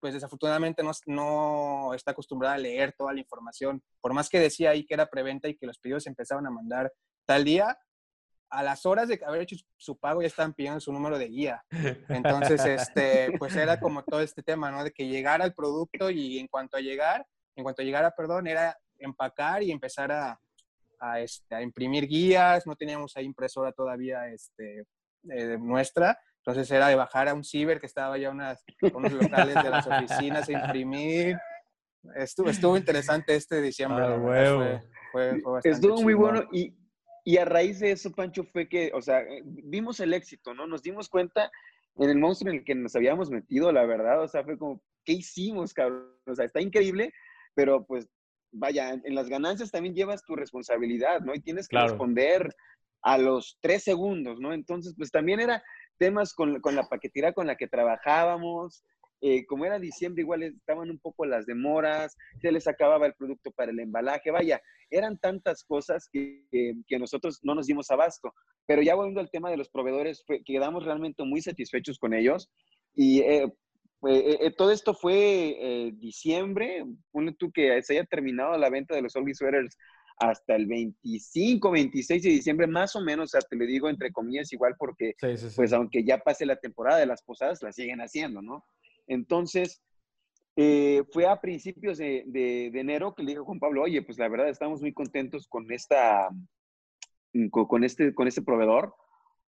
pues desafortunadamente no, no está acostumbrada a leer toda la información. Por más que decía ahí que era preventa y que los pedidos se empezaban a mandar tal día, a las horas de haber hecho su pago ya estaban pidiendo su número de guía. Entonces, este, pues era como todo este tema, ¿no? De que llegara el producto y en cuanto a llegar, en cuanto a llegara, perdón, era empacar y empezar a, a, este, a imprimir guías. No teníamos ahí impresora todavía este, eh, nuestra. Entonces era de bajar a un ciber que estaba ya unas, unos locales de las oficinas a imprimir. Estuvo, estuvo interesante este diciembre. Ah, fue, estuvo muy bueno y, y a raíz de eso, Pancho, fue que, o sea, vimos el éxito, ¿no? Nos dimos cuenta en el monstruo en el que nos habíamos metido, la verdad, o sea, fue como, ¿qué hicimos, cabrón? O sea, está increíble, pero pues, vaya, en las ganancias también llevas tu responsabilidad, ¿no? Y tienes que responder a los tres segundos, ¿no? Entonces, pues también era temas con, con la paquetera con la que trabajábamos, eh, como era diciembre, igual estaban un poco las demoras, se les acababa el producto para el embalaje, vaya, eran tantas cosas que, que, nosotros no nos dimos abasto. Pero ya volviendo al tema de los proveedores, quedamos realmente muy satisfechos con ellos. Y eh, eh, todo esto fue diciembre, pone tú que se haya terminado la venta de los Ugly Sweaters hasta el 25, 26 de diciembre, más o menos, o sea, te lo digo entre comillas igual porque, pues aunque ya pase la temporada de las posadas, la siguen haciendo, ¿no? Entonces, eh, fue a principios de, enero que le dije a Juan Pablo, oye, pues la verdad estamos muy contentos con esta, mm, con, este, con este proveedor,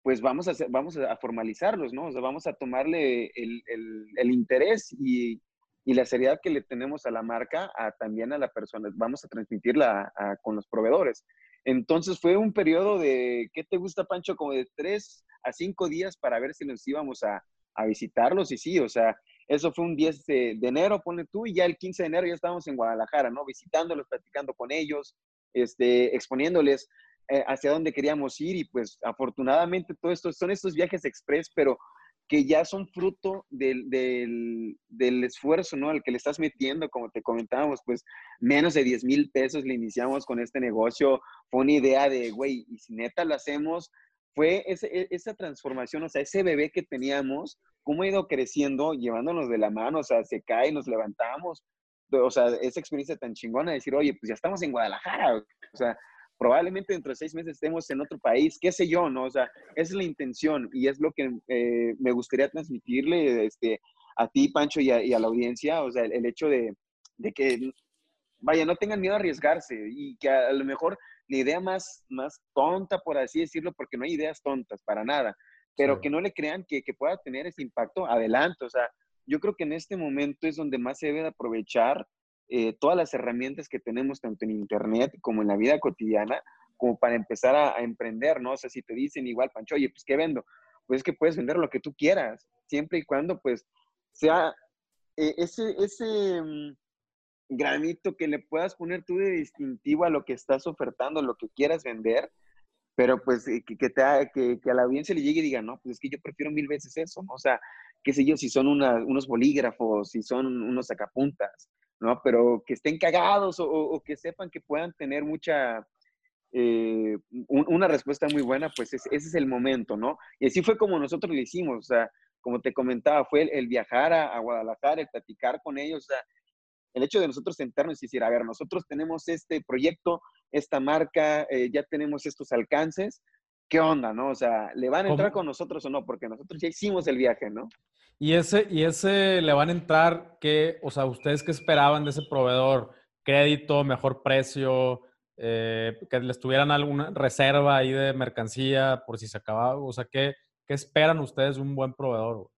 pues vamos a, vamos a formalizarlos, ¿no? O sea, vamos a tomarle el, interés y, la seriedad que le tenemos a la marca, a, también a la persona, vamos a transmitirla con los proveedores. Entonces fue un periodo de, ¿qué te gusta, Pancho? Como de tres a cinco días para ver si nos íbamos a, a visitarlos y sí, o sea, eso fue un 10 de, enero, pone tú, y ya el 15 de enero ya estábamos en Guadalajara, ¿no? Visitándolos, platicando con ellos, este, exponiéndoles eh, hacia dónde queríamos ir y pues afortunadamente todo esto son estos viajes express, pero que ya son fruto del, del, esfuerzo, ¿no? Al que le estás metiendo, como te comentábamos, pues menos de 10 mil pesos le iniciamos con este negocio. Fue una idea de, güey, y si neta lo hacemos, fue ese, esa transformación, o sea, ese bebé que teníamos, cómo ha ido creciendo, llevándonos de la mano, o sea, se cae, nos levantamos, o sea, esa experiencia tan chingona de decir, oye, pues ya estamos en Guadalajara, o sea, probablemente dentro de seis meses estemos en otro país, qué sé yo, ¿no? O sea, esa es la intención y es lo que eh, me gustaría transmitirle este, a ti, Pancho, y a, la audiencia, o sea, el, hecho de, de, que, vaya, no tengan miedo a arriesgarse y que a, lo mejor la idea más, más tonta, por así decirlo, porque no hay ideas tontas para nada, pero que no le crean que, que, pueda tener ese impacto, adelante. O sea, yo creo que en este momento es donde más se debe aprovechar eh, todas las herramientas que tenemos tanto en Internet como en la vida cotidiana, como para empezar a, emprender, ¿no? O sea, si te dicen igual, Pancho, oye, pues, ¿qué vendo? Pues es que puedes vender lo que tú quieras, siempre y cuando, pues, sea eh, ese, ese mm, granito que le puedas poner tú de distintivo a lo que estás ofertando, lo que quieras vender, pero pues eh, que, que, te, que, que, a la audiencia le llegue y diga, no, pues es que yo prefiero mil veces eso, ¿no? O sea, qué sé yo, si son unos bolígrafos, si son unos sacapuntas, ¿no? Pero que estén cagados o, que sepan que puedan tener mucha, eh, una respuesta muy buena, pues ese es el momento, ¿no? Y así fue como nosotros lo hicimos, o sea, como te comentaba, fue el, viajar a, Guadalajara, el platicar con ellos, el hecho de nosotros sentarnos y decir, a ver, nosotros tenemos este proyecto, esta marca, eh, ya tenemos estos alcances, ¿qué onda, no? O sea, ¿le van a entrar con nosotros o no? Porque nosotros ya hicimos el viaje, ¿no? Y ese, y ese le van a entrar, ¿qué? O sea, ¿ustedes qué esperaban de ese proveedor? ¿Crédito, mejor precio? Eh, ¿Que les tuvieran alguna reserva ahí de mercancía por si se acababa? O sea, ¿qué, qué esperan ustedes de un buen proveedor?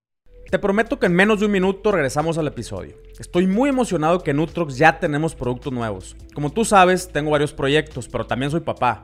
Te prometo que en menos de un minuto regresamos al episodio. Estoy muy emocionado que en Utrox ya tenemos productos nuevos. Como tú sabes, tengo varios proyectos, pero también soy papá.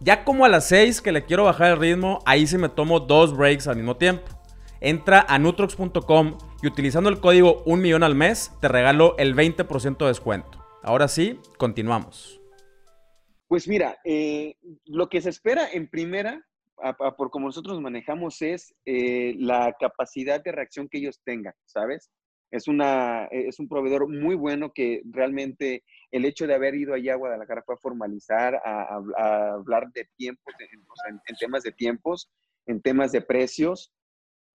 Ya como a las 6 que le quiero bajar el ritmo, ahí sí me tomo dos breaks al mismo tiempo. Entra a nutrox.com y utilizando el código 1 millón al mes te regalo el 20% de descuento. Ahora sí, continuamos. Pues mira, eh, lo que se espera en primera, por como nosotros manejamos, es eh, la capacidad de reacción que ellos tengan, ¿sabes? Es, una, es un proveedor muy bueno que realmente el hecho de haber ido allá a Guadalajara fue formalizar, a, hablar de tiempos, en, temas de tiempos, en temas de precios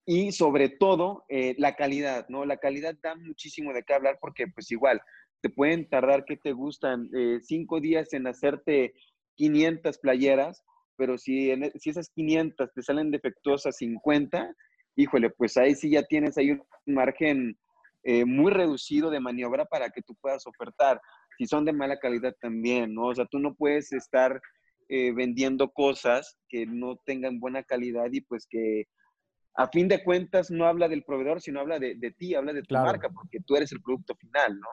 y sobre todo eh, la calidad, ¿no? La calidad da muchísimo de qué hablar porque pues igual te pueden tardar, que te gustan? Eh, cinco días en hacerte 500 playeras, pero si, e, si esas 500 te salen defectuosas 50, híjole, pues ahí sí ya tienes ahí un margen eh, muy reducido de maniobra para que tú puedas ofertar. Si son de mala calidad también, ¿no? O sea, tú no puedes estar eh, vendiendo cosas que no tengan buena calidad y pues que a fin de cuentas no habla del proveedor, sino habla de, ti, habla de tu marca, porque tú eres el producto final, ¿no?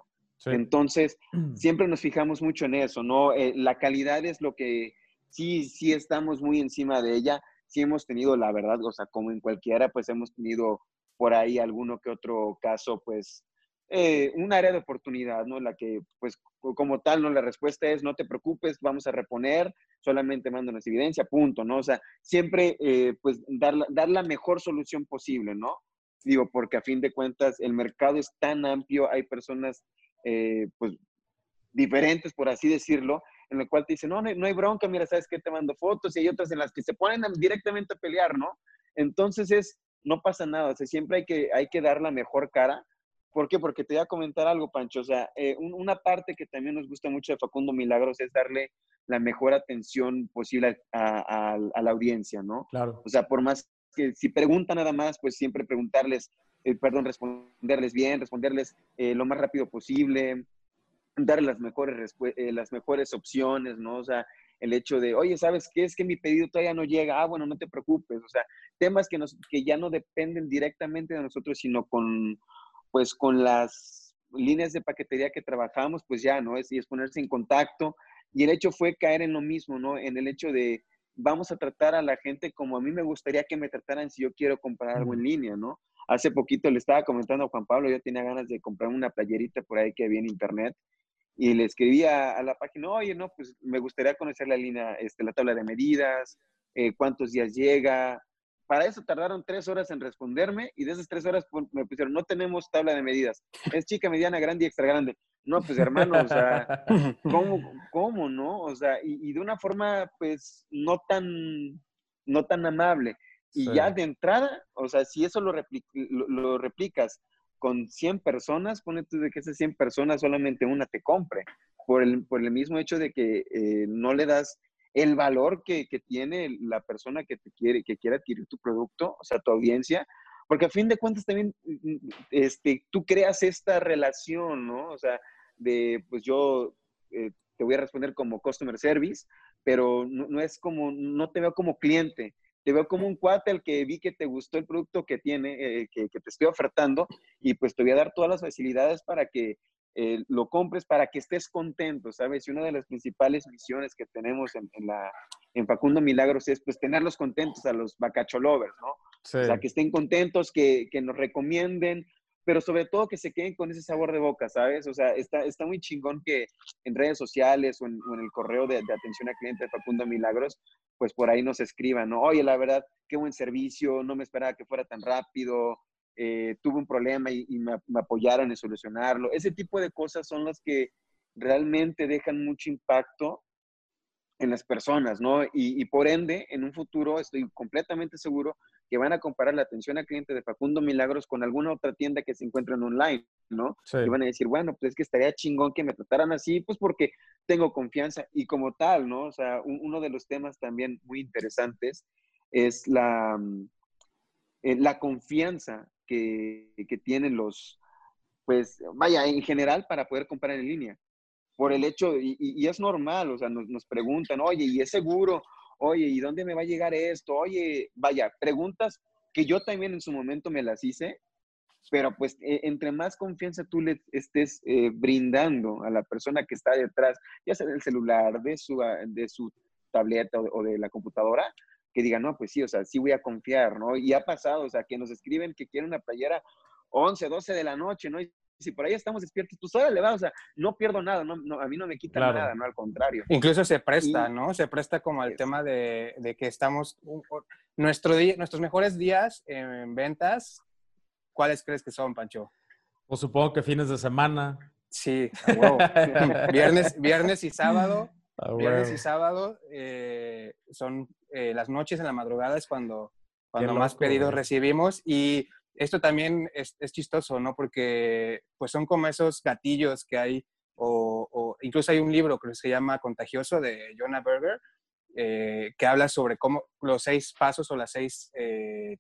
Entonces, siempre nos fijamos mucho en eso, ¿no? Eh, la calidad es lo que sí, sí estamos muy encima de ella. Sí hemos tenido, la verdad, o sea, como en cualquiera, pues hemos tenido por ahí alguno que otro caso, pues, eh, un área de oportunidad, ¿no? La que, pues, como tal, ¿no? La respuesta es, no te preocupes, vamos a reponer, solamente mándanos evidencia, punto, ¿no? O sea, siempre, eh, pues, dar, dar la mejor solución posible, ¿no? Digo, porque a fin de cuentas el mercado es tan amplio, hay personas, eh, pues, diferentes, por así decirlo, en el cual te dicen, no, no, hay bronca, mira, ¿sabes qué? Te mando fotos y hay otras en las que se ponen directamente a pelear, ¿no? Entonces es, no pasa nada, o sea, siempre hay que, hay que dar la mejor cara. ¿Por qué? Porque te voy a comentar algo, Pancho. O sea, eh, una parte que también nos gusta mucho de Facundo Milagros es darle la mejor atención posible a, la audiencia, ¿no? Claro. O sea, por más que si preguntan nada más, pues siempre preguntarles, eh, perdón, responderles bien, responderles eh, lo más rápido posible, darles las mejores, las mejores opciones, ¿no? O sea, el hecho de, oye, ¿sabes qué? Es que mi pedido todavía no llega. Ah, bueno, no te preocupes. O sea, temas que, nos, que ya no dependen directamente de nosotros, sino con, pues, con las líneas de paquetería que trabajamos, pues ya, ¿no? Es, y es ponerse en contacto. Y el hecho fue caer en lo mismo, ¿no? En el hecho de, vamos a tratar a la gente como a mí me gustaría que me trataran si yo quiero comprar algo en línea, ¿no? Hace poquito le estaba comentando a Juan Pablo, yo tenía ganas de comprar una playerita por ahí que había en internet y le escribí a, la página, oye, no, pues me gustaría conocer la línea, este, la tabla de medidas, eh, cuántos días llega. Para eso tardaron tres horas en responderme y de esas tres horas me pusieron, no tenemos tabla de medidas. Es chica, mediana, grande y extra grande. No, pues hermano, o sea, ¿cómo, cómo no? O sea, y, de una forma, pues, no tan, no tan amable. Y ya de entrada, o sea, si eso lo, lo replicas con 100 personas, pone tú de que esas 100 personas solamente una te compre, por el, por el mismo hecho de que eh, no le das el valor que, que, tiene la persona que te quiere, que quiere adquirir tu producto, o sea, tu audiencia, porque a fin de cuentas también mm, mm, este, tú creas esta relación, ¿no? O sea, de, pues yo eh, te voy a responder como customer service, pero no, es como, no te veo como cliente, te veo como un cuate al que vi que te gustó el producto que tiene, eh, que, te estoy ofertando, y pues te voy a dar todas las facilidades para que eh, lo compres, para que estés contento, ¿sabes? Y una de las principales misiones que tenemos en, la, en Facundo Milagros es pues tenerlos contentos a los bacacholovers, ¿no? O sea, que estén contentos, que, que nos recomienden, pero sobre todo que se queden con ese sabor de boca, ¿sabes? O sea, está, está muy chingón que en redes sociales o en, el correo de, atención al cliente de Facundo Milagros, pues por ahí nos escriban, ¿no? Oye, la verdad, qué buen servicio, no me esperaba que fuera tan rápido, eh, tuve un problema y, me, me, apoyaron en solucionarlo. Ese tipo de cosas son las que realmente dejan mucho impacto en las personas, ¿no? Y, por ende, en un futuro estoy completamente seguro que van a comparar la atención al cliente de Facundo Milagros con alguna otra tienda que se encuentren online, ¿no? Y van a decir, bueno, pues es que estaría chingón que me trataran así, pues porque tengo confianza y como tal, ¿no? O sea, uno de los temas también muy interesantes es la, mm, eh, la confianza que, tienen los, pues, vaya, en general para poder comprar en línea por el hecho, y, es normal, o sea, nos, preguntan, oye, ¿y es seguro? Oye, ¿y dónde me va a llegar esto? Oye, vaya, preguntas que yo también en su momento me las hice, pero pues e, entre más confianza tú le estés eh, brindando a la persona que está detrás, ya sea del celular, de su, ah, de su tableta o de, la computadora, que diga, no, pues sí, o sea, sí voy a confiar, ¿no? Y ha pasado, o sea, que nos escriben que quieren una playera 11, 12 de la noche, ¿no? si por ahí estamos despiertos, pues ahora le va, o sea, no pierdo nada, no, a mí no me quita nada, ¿no? Al contrario. Incluso se presta, ¿no? Se presta como al tema de, de, que estamos, nuestro día, nuestros mejores días en ventas, ¿cuáles crees que son, Pancho? Pues supongo que fines de semana. Sí, viernes, viernes y sábado. viernes y sábado eh, son eh, las noches en la madrugada es cuando, cuando más pedidos recibimos y esto también es, chistoso, ¿no? Porque pues son como esos gatillos que hay, o, incluso hay un libro que se llama Contagioso de Jonah Berger, eh, que habla sobre cómo los seis pasos o las seis eh,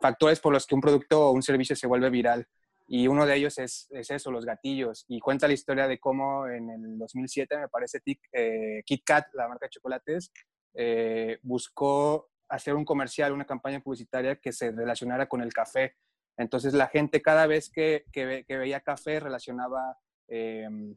factores por los que un producto o un servicio se vuelve viral. Y uno de ellos es, eso, los gatillos. Y cuenta la historia de cómo en el 2007, me parece, eh, Kit Kat, la marca de chocolates, buscó hacer un comercial, una campaña publicitaria que se relacionara con el café. Entonces la gente cada vez que, que, veía café relacionaba em,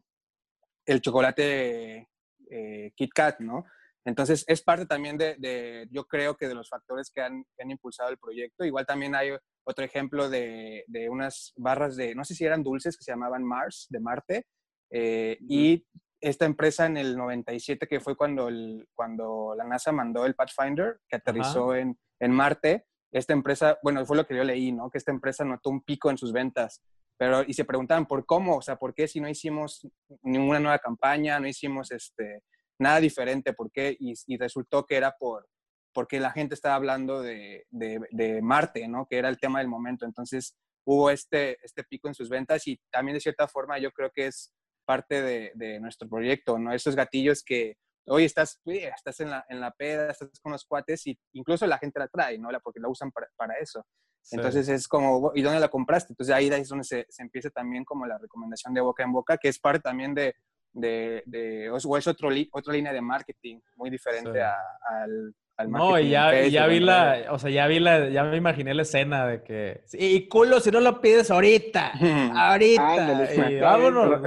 el chocolate eh, Kit Kat, ¿no? Entonces es parte también de, yo creo que de los factores que han, han, impulsado el proyecto. Igual también hay otro ejemplo de, de, unas barras de, no sé si eran dulces que se llamaban Mars, de Marte, eh, y esta empresa en el 97, que fue cuando, el, cuando la NASA mandó el Pathfinder, que aterrizó en, en, Marte, esta empresa, bueno, fue lo que yo leí, ¿no? Que esta empresa notó un pico en sus ventas, pero y se preguntaban por cómo, o sea, por qué si no hicimos ninguna nueva campaña, no hicimos este, nada diferente, por qué, y, y resultó que era por, porque la gente estaba hablando de, de, de, Marte, ¿no? Que era el tema del momento, entonces hubo este, este pico en sus ventas y también de cierta forma yo creo que es parte de, nuestro proyecto, ¿no? Esos gatillos que hoy estás, estás en la, en la peda, estás con los cuates y incluso la gente la trae, ¿no? Porque la usan para, eso. Entonces es como, ¿y dónde la compraste? Entonces ahí es donde se, se, empieza también como la recomendación de boca en boca, que es parte también de, de, de o es otro, otra línea de marketing muy diferente al, no, y ya, ya vi la, o sea, ya vi la, ya me imaginé la escena de que, y culo, si no lo pides ahorita, ahorita, y vámonos.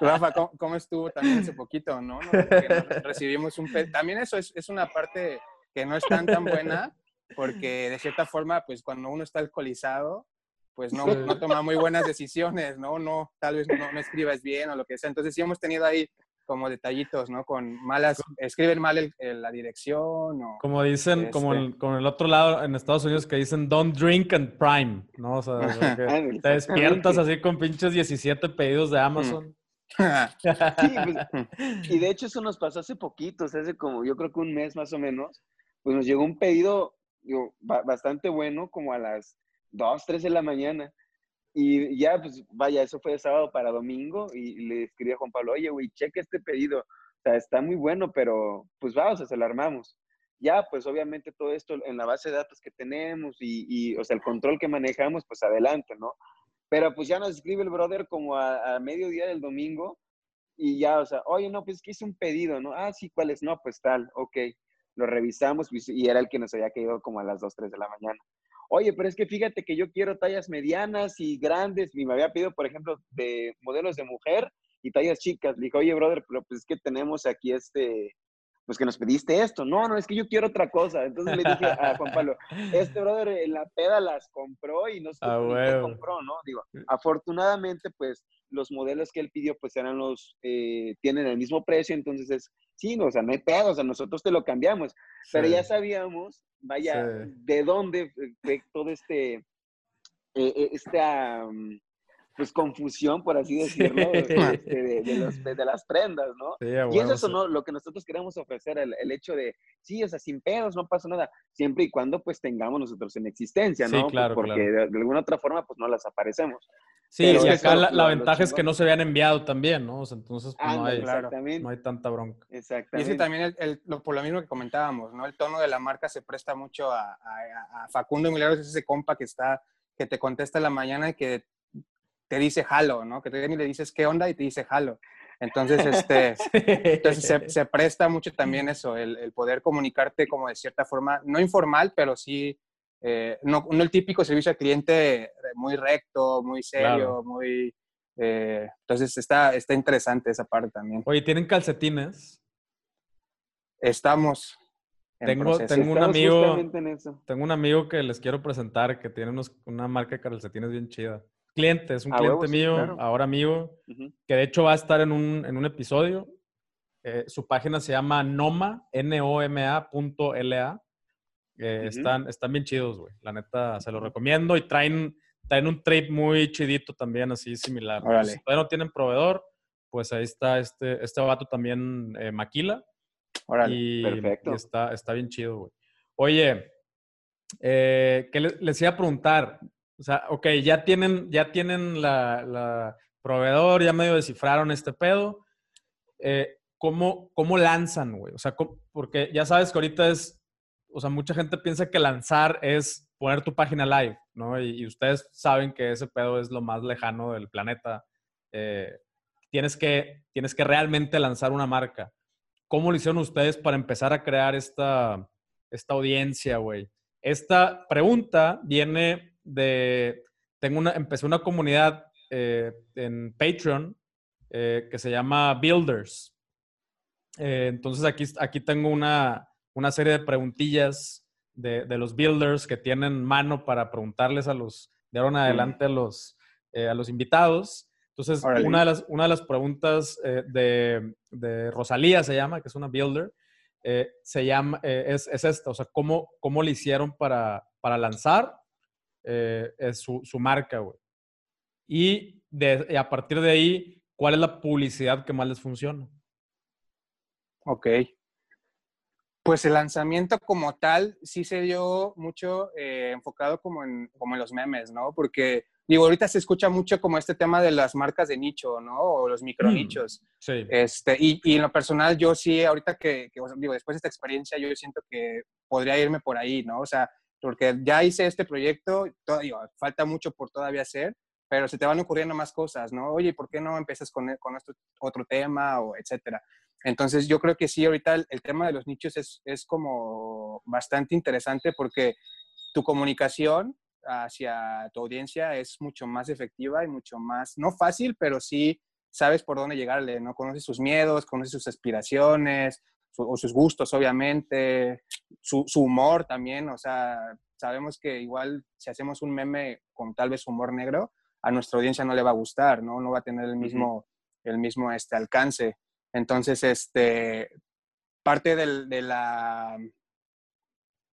Rafa, ¿cómo, estuvo también hace poquito, no? recibimos un, también eso es, es, una parte que no es tan tan buena, porque de cierta forma, pues cuando uno está alcoholizado, pues no, no toma muy buenas decisiones, ¿no? No, tal vez no, no escribas bien o lo que sea. Entonces sí hemos tenido ahí como detallitos, ¿no? Con malas, escriben mal la dirección o... Como dicen, como este con el otro lado en Estados Unidos que dicen don't drink and prime, ¿no? O sea, te despiertas así con pinches 17 pedidos de Amazon. Pues, y de hecho eso nos pasó hace poquito, o sea, hace como yo creo que un mes más o menos, pues nos llegó un pedido digo, bastante bueno, como a las 2, 3 de la mañana. Y ya, pues vaya, eso fue de sábado para domingo y le escribí a Juan Pablo, oye, güey, cheque este pedido. O sea, está muy bueno, pero pues vamos, se lo armamos. Ya, pues obviamente todo esto en la base de datos que tenemos y, y, o sea, el control que manejamos, pues adelante, ¿no? Pero pues ya nos escribe el brother como a, a mediodía del domingo y ya, o sea, oye, no, pues que hice un pedido, ¿no? Ah, sí, ¿cuál es? No, pues tal, ok. Lo revisamos y era el que nos había caído como a las 2, 3 de la mañana. Oye, pero es que fíjate que yo quiero tallas medianas y grandes. Y me había pedido, por ejemplo, de modelos de mujer y tallas chicas. Le dije, oye, brother, pero pues es que tenemos aquí este, pues que nos pediste esto. No, no, es que yo quiero otra cosa. Entonces le dije a Juan Pablo, este brother en la peda las compró y no sé Ah, qué huevo. compró, ¿no? Digo, afortunadamente, pues los modelos que él pidió, pues eran los, eh, tienen el mismo precio, entonces es, sí, no, o sea, no hay pedo, o sea, nosotros te lo cambiamos. Pero ya sabíamos, vaya, Sí. de dónde fue todo este, eh, eh, esta, mm, pues confusión, por así decirlo, Sí. este, de, de los- de las prendas, ¿no? Sí, a Y es eso, sí. ¿no? Lo que nosotros queremos ofrecer, el, el hecho de, sí, o sea, sin pedos, no pasa nada, siempre y cuando pues tengamos nosotros en existencia, Sí, ¿no? Pues, claro, porque claro. de, de alguna otra forma pues no las aparecemos. Sí, Pero y eso acá la, lo- la lo ventaja es que no se habían enviado también, ¿no? O sea, entonces pues, no, Ándale, hay, exactamente, no hay tanta bronca. Y exactamente. es que también, el, el- lo- por lo mismo que comentábamos, ¿no? El tono de la marca se presta mucho a, a- a Facundo Milagros, es ese compa que está, que te contesta en la mañana y que te dice jalo, ¿no? Que tú ni le dices qué onda y te dice jalo. Entonces, este, entonces se, se presta mucho también eso, el, el poder comunicarte como de cierta forma, no informal, pero sí, eh, no, no el típico servicio al cliente muy recto, muy serio, Claro. muy... eh, entonces está, está interesante esa parte también. Oye, ¿tienen calcetines? Estamos en Tengo- proceso. tengo un Estamos amigo- en eso. Tengo un amigo que les quiero presentar que tiene unos- una marca de calcetines bien chida. Cliente, es un A cliente huevo, sí, mío, claro. ahora amigo, Ujú. que de hecho va a estar en un, en un episodio. Eh, su página se llama Noma, N-O-M-A punto L-A. Eh, Ujú. están, están bien chidos, güey. La neta, se los recomiendo. Y traen, traen un trade muy chidito también, así similar. Entonces, Si todavía no tienen proveedor, pues ahí está este, este vato también eh, maquila. Órale. Y, perfecto. y está, está bien chido, güey. Oye, eh, ¿qué le- les iba a preguntar? O sea, ok, ya tienen, ya tienen la, proveedor, ya medio descifraron este pedo. Eh, ¿cómo, ¿Cómo lanzan, güey? O sea, ¿cómo- porque ya sabes que ahorita es, o sea, mucha gente piensa que lanzar es poner tu página live, ¿no? Y, y ustedes saben que ese pedo es lo más lejano del planeta. Eh, tienes, que, tienes que realmente lanzar una marca. ¿Cómo lo hicieron ustedes para empezar a crear esta, esta audiencia, güey? Esta pregunta viene de, tengo una, empecé una comunidad eh, en Patreon eh, que se llama Builders. Eh, entonces aquí, aquí tengo una, una serie de preguntillas de, de los builders que tienen mano para preguntarles a los, de ahora en adelante a los, a los invitados. Entonces, Órale. una de, las, una de las preguntas de, de Rosalía se llama, que es una builder, se llama, es, es esta, o sea, ¿cómo, cómo le hicieron para, para lanzar eh, es su, su marca, güey? Y, de, y a partir de ahí, ¿cuál es la publicidad que más les funciona? Ok. Pues el lanzamiento como tal sí se dio mucho eh, enfocado como en, como en los memes, ¿no? Porque, digo, ahorita se escucha mucho como este tema de las marcas de nicho, ¿no? O los micronichos. Sí. Este, y, y en lo personal, yo sí, ahorita que, que, digo, después de esta experiencia, yo siento que podría irme por ahí, ¿no? O sea, porque ya hice este proyecto, digo, falta mucho por todavía hacer, pero se te van ocurriendo más cosas, ¿no? Oye, ¿por qué no empiezas con, con esto, otro tema o etcétera? Entonces, yo creo que sí, ahorita el, el tema de los nichos es, es como bastante interesante porque tu comunicación hacia tu audiencia es mucho más efectiva y mucho más, no fácil, pero sí sabes por dónde llegarle, ¿no? Conoces sus miedos, conoces sus aspiraciones, o sus gustos, obviamente, su, su, humor también, o sea, sabemos que igual si hacemos un meme con tal vez humor negro, a nuestra audiencia no le va a gustar, ¿no? No va a tener el mismo, uh -huh. el mismo este, alcance. Entonces, este, parte del, de la,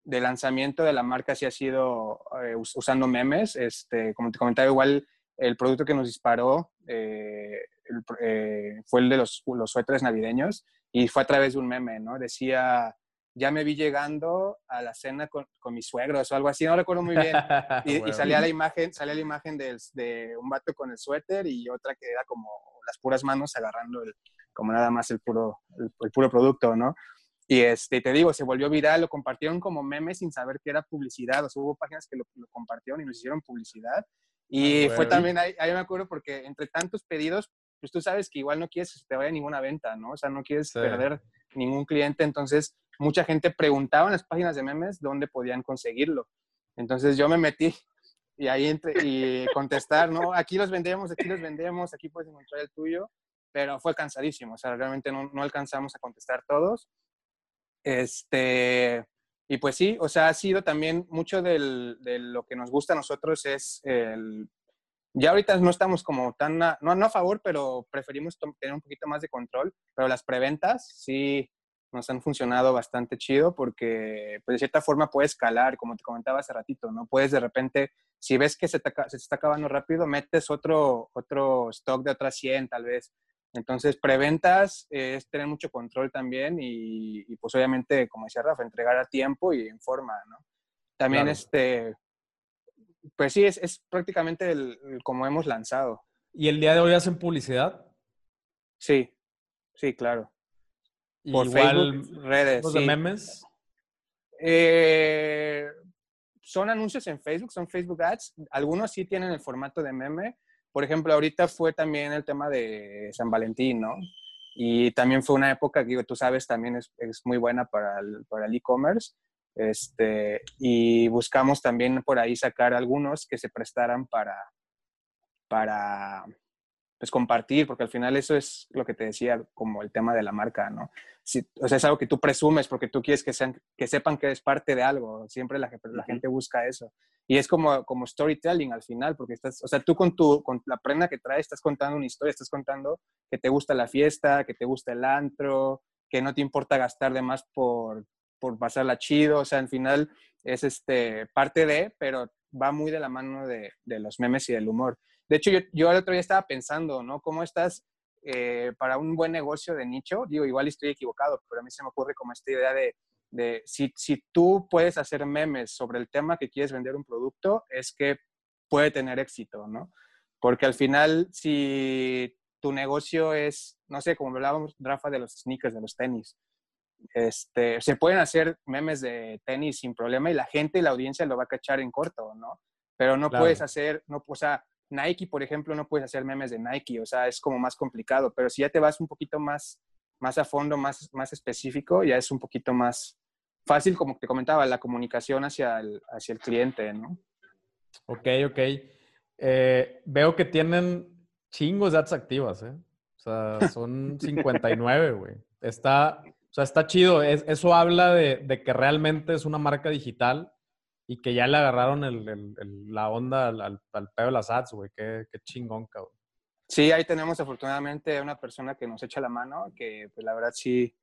del lanzamiento de la marca sí ha sido eh, usando memes. Este, como te comentaba, igual el producto que nos disparó eh, el, eh, fue el de los, los suéteres navideños y fue a través de un meme, ¿no? Decía, ya me vi llegando a la cena con, con mis suegros o algo así, no recuerdo muy bien. Y, bueno. y salía la imagen, salía la imagen de, de, un vato con el suéter y otra que era como las puras manos agarrando el, como nada más el puro, el, el puro producto, ¿no? Y este, te digo, se volvió viral, lo compartieron como meme sin saber que era publicidad. O sea, hubo páginas que lo, lo compartieron y nos hicieron publicidad. Y ah, fue bueno. también, ahí, ahí, me acuerdo porque entre tantos pedidos, pues tú sabes que igual no quieres que te vaya ninguna venta, ¿no? O sea, no quieres perder ningún cliente, entonces mucha gente preguntaba en las páginas de memes dónde podían conseguirlo. Entonces yo me metí y ahí entre, y contestar, ¿no? Aquí los vendemos, aquí los vendemos, aquí puedes encontrar el tuyo, pero fue cansadísimo, o sea, realmente no, no alcanzamos a contestar todos. Este, y pues sí, o sea, ha sido también mucho del, de lo que nos gusta a nosotros es el... Ya ahorita no estamos como tan, no, no a favor, pero preferimos tener un poquito más de control, pero las preventas sí nos han funcionado bastante chido porque pues, de cierta forma puedes escalar, como te comentaba hace ratito, ¿no? Puedes de repente, si ves que se te, se está acabando rápido, metes otro, otro stock de otras 100 tal vez entonces, preventas es tener mucho control también y, pues obviamente, como decía Rafa, entregar a tiempo y en forma, ¿no? También, este, pues sí, es, es prácticamente el, como hemos lanzado. ¿Y el día de hoy hacen publicidad? Sí, sí, claro. Por Igual, Facebook, redes. ¿Los de memes? Eh, son anuncios en Facebook, son Facebook Ads. Algunos sí tienen el formato de meme, por ejemplo, ahorita fue también el tema de San Valentín, ¿no? Y también fue una época que tú sabes también es, es muy buena para el para el e-commerce. Este, y buscamos también por ahí sacar algunos que se prestaran para, para pues, compartir, porque al final eso es lo que te decía, como el tema de la marca, ¿no? Si, o sea, es algo que tú presumes porque tú quieres que, sean, que sepan que eres parte de algo, siempre la, la gente busca eso. Y es como, como storytelling al final, porque estás, o sea, tú con, tu, con la prenda que traes estás contando una historia, estás contando que te gusta la fiesta, que te gusta el antro, que no te importa gastar de más por, por pasarla chido, o sea, al final es este, parte de, pero va muy de la mano de, de los memes y del humor. De hecho, yo, yo el otro día estaba pensando, ¿no? ¿Cómo estás eh, para un buen negocio de nicho? Digo, igual estoy equivocado, pero a mí se me ocurre como esta idea de, de si, si tú puedes hacer memes sobre el tema que quieres vender un producto, es que puede tener éxito, ¿no? Porque al final, si tu negocio es, no sé, como hablábamos, Rafa, de los sneakers, de los tenis, este, se pueden hacer memes de tenis sin problema y la gente y la audiencia lo va a cachar en corto, ¿no? Pero no puedes hacer, no, o sea, Nike, por ejemplo, no puedes hacer memes de Nike, o sea, es como más complicado, pero si ya te vas un poquito más, más a fondo, más, más específico, ya es un poquito más, fácil, como te comentaba, la comunicación hacia el, hacia el cliente, ¿no? Ok, ok. Eh, veo que tienen chingos de ads activas, ¿eh? O sea, son 59, güey. Está, o sea, está chido. eso habla de, que realmente es una marca digital y que ya le agarraron el, la onda al, al, pedo de las ads, güey. Qué, qué chingón, cabrón. Sí, ahí tenemos afortunadamente una persona que nos echa la mano, que pues la verdad sí,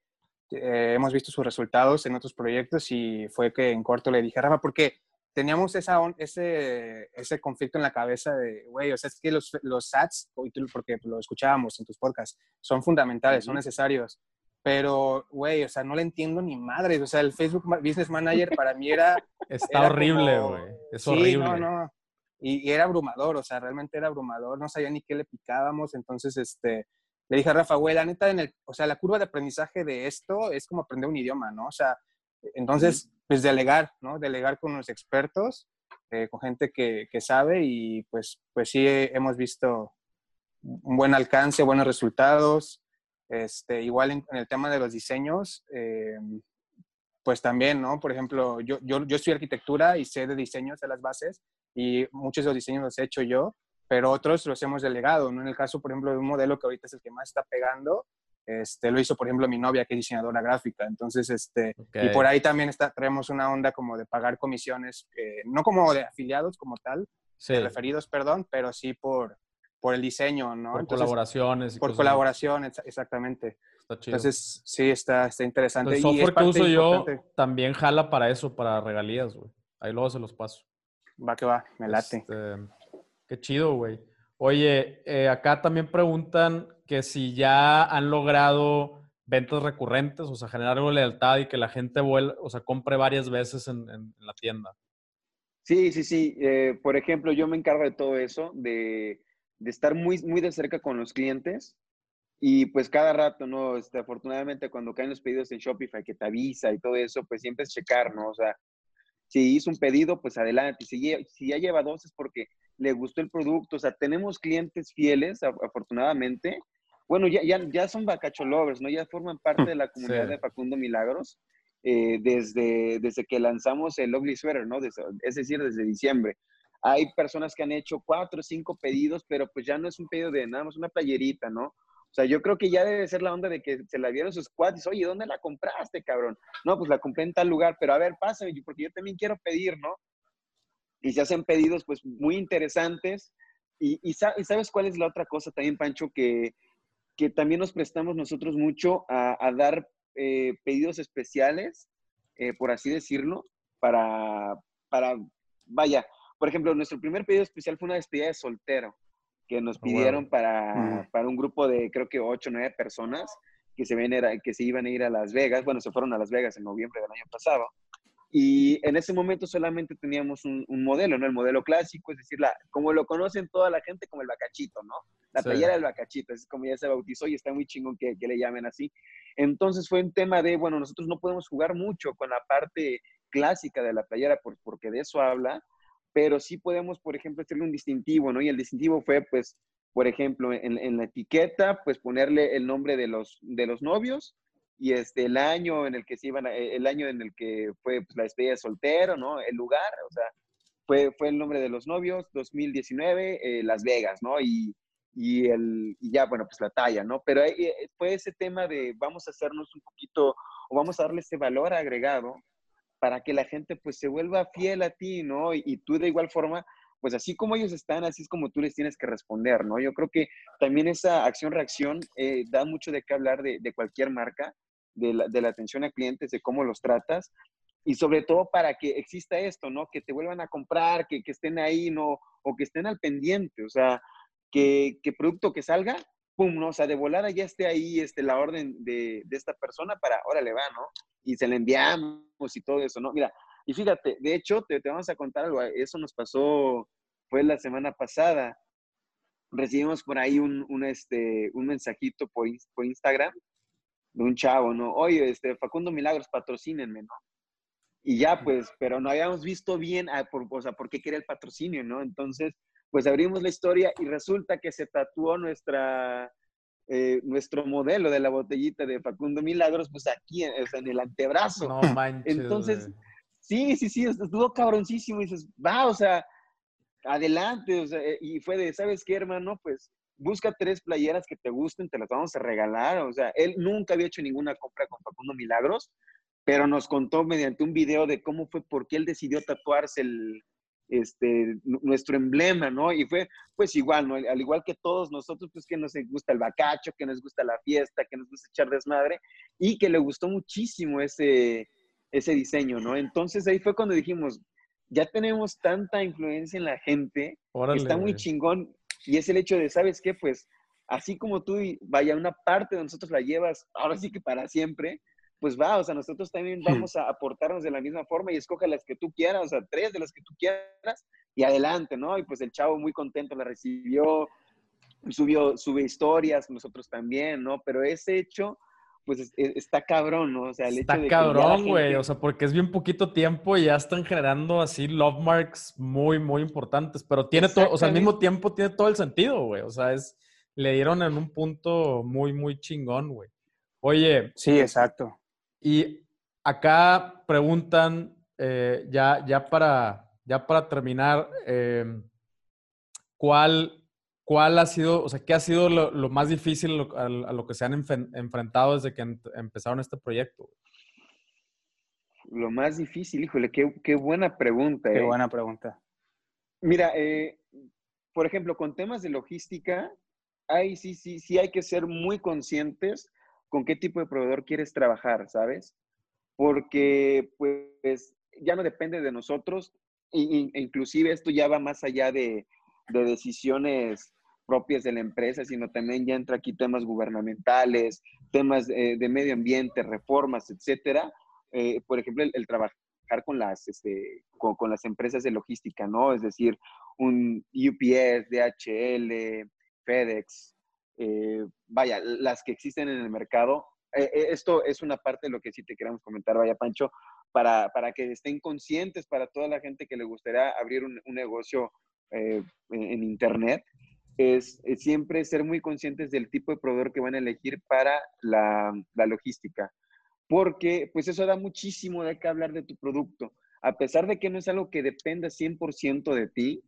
eh, hemos visto sus resultados en otros proyectos y fue que en corto le dije, Rafa, porque teníamos esa, ese, ese conflicto en la cabeza de, güey, o sea, es que los, los ads, porque lo escuchábamos en tus podcasts, son fundamentales, son necesarios, pero, güey, o sea, no le entiendo ni madre, o sea, el Facebook Business Manager para mí era... Está horrible, güey, es sí, horrible. No, no, y, y, era abrumador, o sea, realmente era abrumador, no sabía ni qué le picábamos, entonces, este, le dije a Rafa, güey, la neta, en el, o sea, la curva de aprendizaje de esto es como aprender un idioma, ¿no? O sea, entonces, pues delegar, ¿no? Delegar con los expertos, eh, con gente que, que, sabe y pues, pues sí hemos visto un buen alcance, buenos resultados. Este, igual en, el tema de los diseños, eh, pues también, ¿no? Por ejemplo, yo, yo, yo estudié arquitectura y sé de diseños de las bases y muchos de los diseños los he hecho yo pero otros los hemos delegado, ¿no? En el caso, por ejemplo, de un modelo que ahorita es el que más está pegando, este, lo hizo, por ejemplo, mi novia, que es diseñadora gráfica. Entonces, este, y por ahí también está, traemos una onda como de pagar comisiones, eh, no como de afiliados como tal, de referidos, perdón, pero sí por, por el diseño, ¿no? Por colaboraciones. por colaboraciones, exactamente. Está chido. Entonces, sí, está, está interesante. El software que uso yo también jala para eso, para regalías, güey. Ahí luego se los paso. Va que va, me late. Este, Qué chido, güey. Oye, eh, acá también preguntan que si ya han logrado ventas recurrentes, o sea, generar algo lealtad y que la gente vuelva, o sea, compre varias veces en, la tienda. Sí, sí, sí. Eh, por ejemplo, yo me encargo de todo eso, de, estar muy, muy de cerca con los clientes y pues cada rato, ¿no? Este, afortunadamente cuando caen los pedidos en Shopify que te avisa y todo eso, pues siempre es checar, ¿no? O sea, si hizo un pedido, pues adelante. Si, si ya lleva dos es porque le gustó el producto, o sea, tenemos clientes fieles, afortunadamente. Bueno, ya, ya, ya son Bacacho Lovers, ¿no? Ya forman parte de la comunidad de Facundo Milagros eh, desde, desde que lanzamos el Ugly Sweater, ¿no? es decir, desde diciembre. Hay personas que han hecho cuatro o cinco pedidos, pero pues ya no es un pedido de nada más una playerita, ¿no? O sea, yo creo que ya debe ser la onda de que se la vieron sus cuates. Oye, ¿dónde la compraste, cabrón? No, pues la compré en tal lugar, pero a ver, pásame, porque yo también quiero pedir, ¿no? Y se hacen pedidos, pues, muy interesantes. Y, y, sabes cuál es la otra cosa también, Pancho, que, que también nos prestamos nosotros mucho a, dar eh, pedidos especiales, eh, por así decirlo, para, para, vaya, por ejemplo, nuestro primer pedido especial fue una despedida de soltero que nos oh, pidieron para, para, un grupo de creo que ocho o nueve personas que se, ven, que se iban a ir a Las Vegas. Bueno, se fueron a Las Vegas en noviembre del año pasado. Y en ese momento solamente teníamos un, modelo, ¿no? El modelo clásico, es decir, la, como lo conocen toda la gente como el bacachito, ¿no? La playera del bacachito, es como ya se bautizó y está muy chingón que, que, le llamen así. Entonces fue un tema de, bueno, nosotros no podemos jugar mucho con la parte clásica de la playera porque de eso habla, pero sí podemos, por ejemplo, hacerle un distintivo, ¿no? Y el distintivo fue, pues, por ejemplo, en, la etiqueta, pues ponerle el nombre de los, de los novios y este, el año en el que se iban, el año en el que fue pues, la despedida de soltero, ¿no? El lugar, o sea, fue, fue el nombre de los novios, 2019, eh, Las Vegas, ¿no? Y, y, el, y ya, bueno, pues la talla, ¿no? Pero eh, fue ese tema de vamos a hacernos un poquito, o vamos a darle ese valor agregado para que la gente pues se vuelva fiel a ti, ¿no? Y, tú de igual forma, pues así como ellos están, así es como tú les tienes que responder, ¿no? Yo creo que también esa acción-reacción eh, da mucho de qué hablar de, cualquier marca, de la, atención a clientes, de cómo los tratas, y sobre todo para que exista esto, ¿no? Que te vuelvan a comprar, que, estén ahí, ¿no? O que estén al pendiente, o sea, que, que producto que salga, pum, ¿no? O sea, de volada ya esté ahí este, la orden de, de esta persona para, órale, va, ¿no? y se le enviamos y todo eso, ¿no? Mira, y fíjate, de hecho, te, te vamos a contar algo, eso nos pasó, fue la semana pasada, recibimos por ahí un, un, este, un mensajito por, por Instagram de un chavo, ¿no? Oye, este, Facundo Milagros, patrocínenme, ¿no? Y ya, pues, pero no habíamos visto bien, a, por, o sea, por qué quería el patrocinio, ¿no? Entonces, pues abrimos la historia y resulta que se tatuó nuestra, eh, nuestro modelo de la botellita de Facundo Milagros, pues aquí, en el antebrazo. No manches. Entonces, sí, sí, sí, estuvo cabroncísimo. Y dices, va, o sea, adelante. O sea, eh, y fue de, ¿sabes qué, hermano? Pues busca tres playeras que te gusten, te las vamos a regalar. O sea, él nunca había hecho ninguna compra con Facundo Milagros, pero nos contó mediante un video de cómo fue, por qué él decidió tatuarse el, este, nuestro emblema, ¿no? Y fue pues igual, ¿no? Al igual que todos nosotros, pues que nos gusta el bacacho, que nos gusta la fiesta, que nos gusta echar desmadre y que le gustó muchísimo ese, ese diseño, ¿no? Entonces ahí fue cuando dijimos, ya tenemos tanta influencia en la gente, está muy chingón y es el hecho de, ¿sabes qué? Pues así como tú, vaya, una parte de nosotros la llevas, ahora sí que para siempre, pues va, o sea, nosotros también vamos a aportarnos de la misma forma y escoge las que tú quieras, o sea, tres de las que tú quieras y adelante, ¿no? Y pues el chavo muy contento la recibió, subió, sube historias, nosotros también, ¿no? Pero ese hecho, pues está cabrón, ¿no? O sea, el está hecho de cabrón, güey, o sea, porque es bien poquito tiempo y ya están generando así love marks muy, muy importantes, pero tiene todo, o sea, al mismo tiempo tiene todo el sentido, güey, o sea, es, le dieron en un punto muy, muy chingón, güey. Oye. Sí, exacto. Y acá preguntan, eh, ya, ya, para, ya para terminar, eh, ¿cuál, ¿cuál ha sido, o sea, qué ha sido lo, más difícil a, lo que se han enfrentado desde que empezaron este proyecto? Lo más difícil, híjole, qué, buena pregunta. Qué eh. buena pregunta. Mira, por ejemplo, con temas de logística, hay, sí, sí, sí hay que ser muy conscientes con qué tipo de proveedor quieres trabajar, ¿sabes? Porque pues ya no depende de nosotros, e, inclusive esto ya va más allá de, decisiones propias de la empresa, sino también ya entra aquí temas gubernamentales, temas de, medio ambiente, reformas, etcétera. Eh, por ejemplo, el, trabajar con las, este, con, las empresas de logística, ¿no? Es decir, un UPS, DHL, FedEx, eh, vaya, las que existen en el mercado. Eh, eh, esto es una parte de lo que sí te queremos comentar, vaya Pancho, para, para que estén conscientes para toda la gente que le gustaría abrir un, negocio en Internet, es, siempre ser muy conscientes del tipo de proveedor que van a elegir para la, la logística, porque pues eso da muchísimo de qué hablar de tu producto. A pesar de que no es algo que dependa 100% de ti,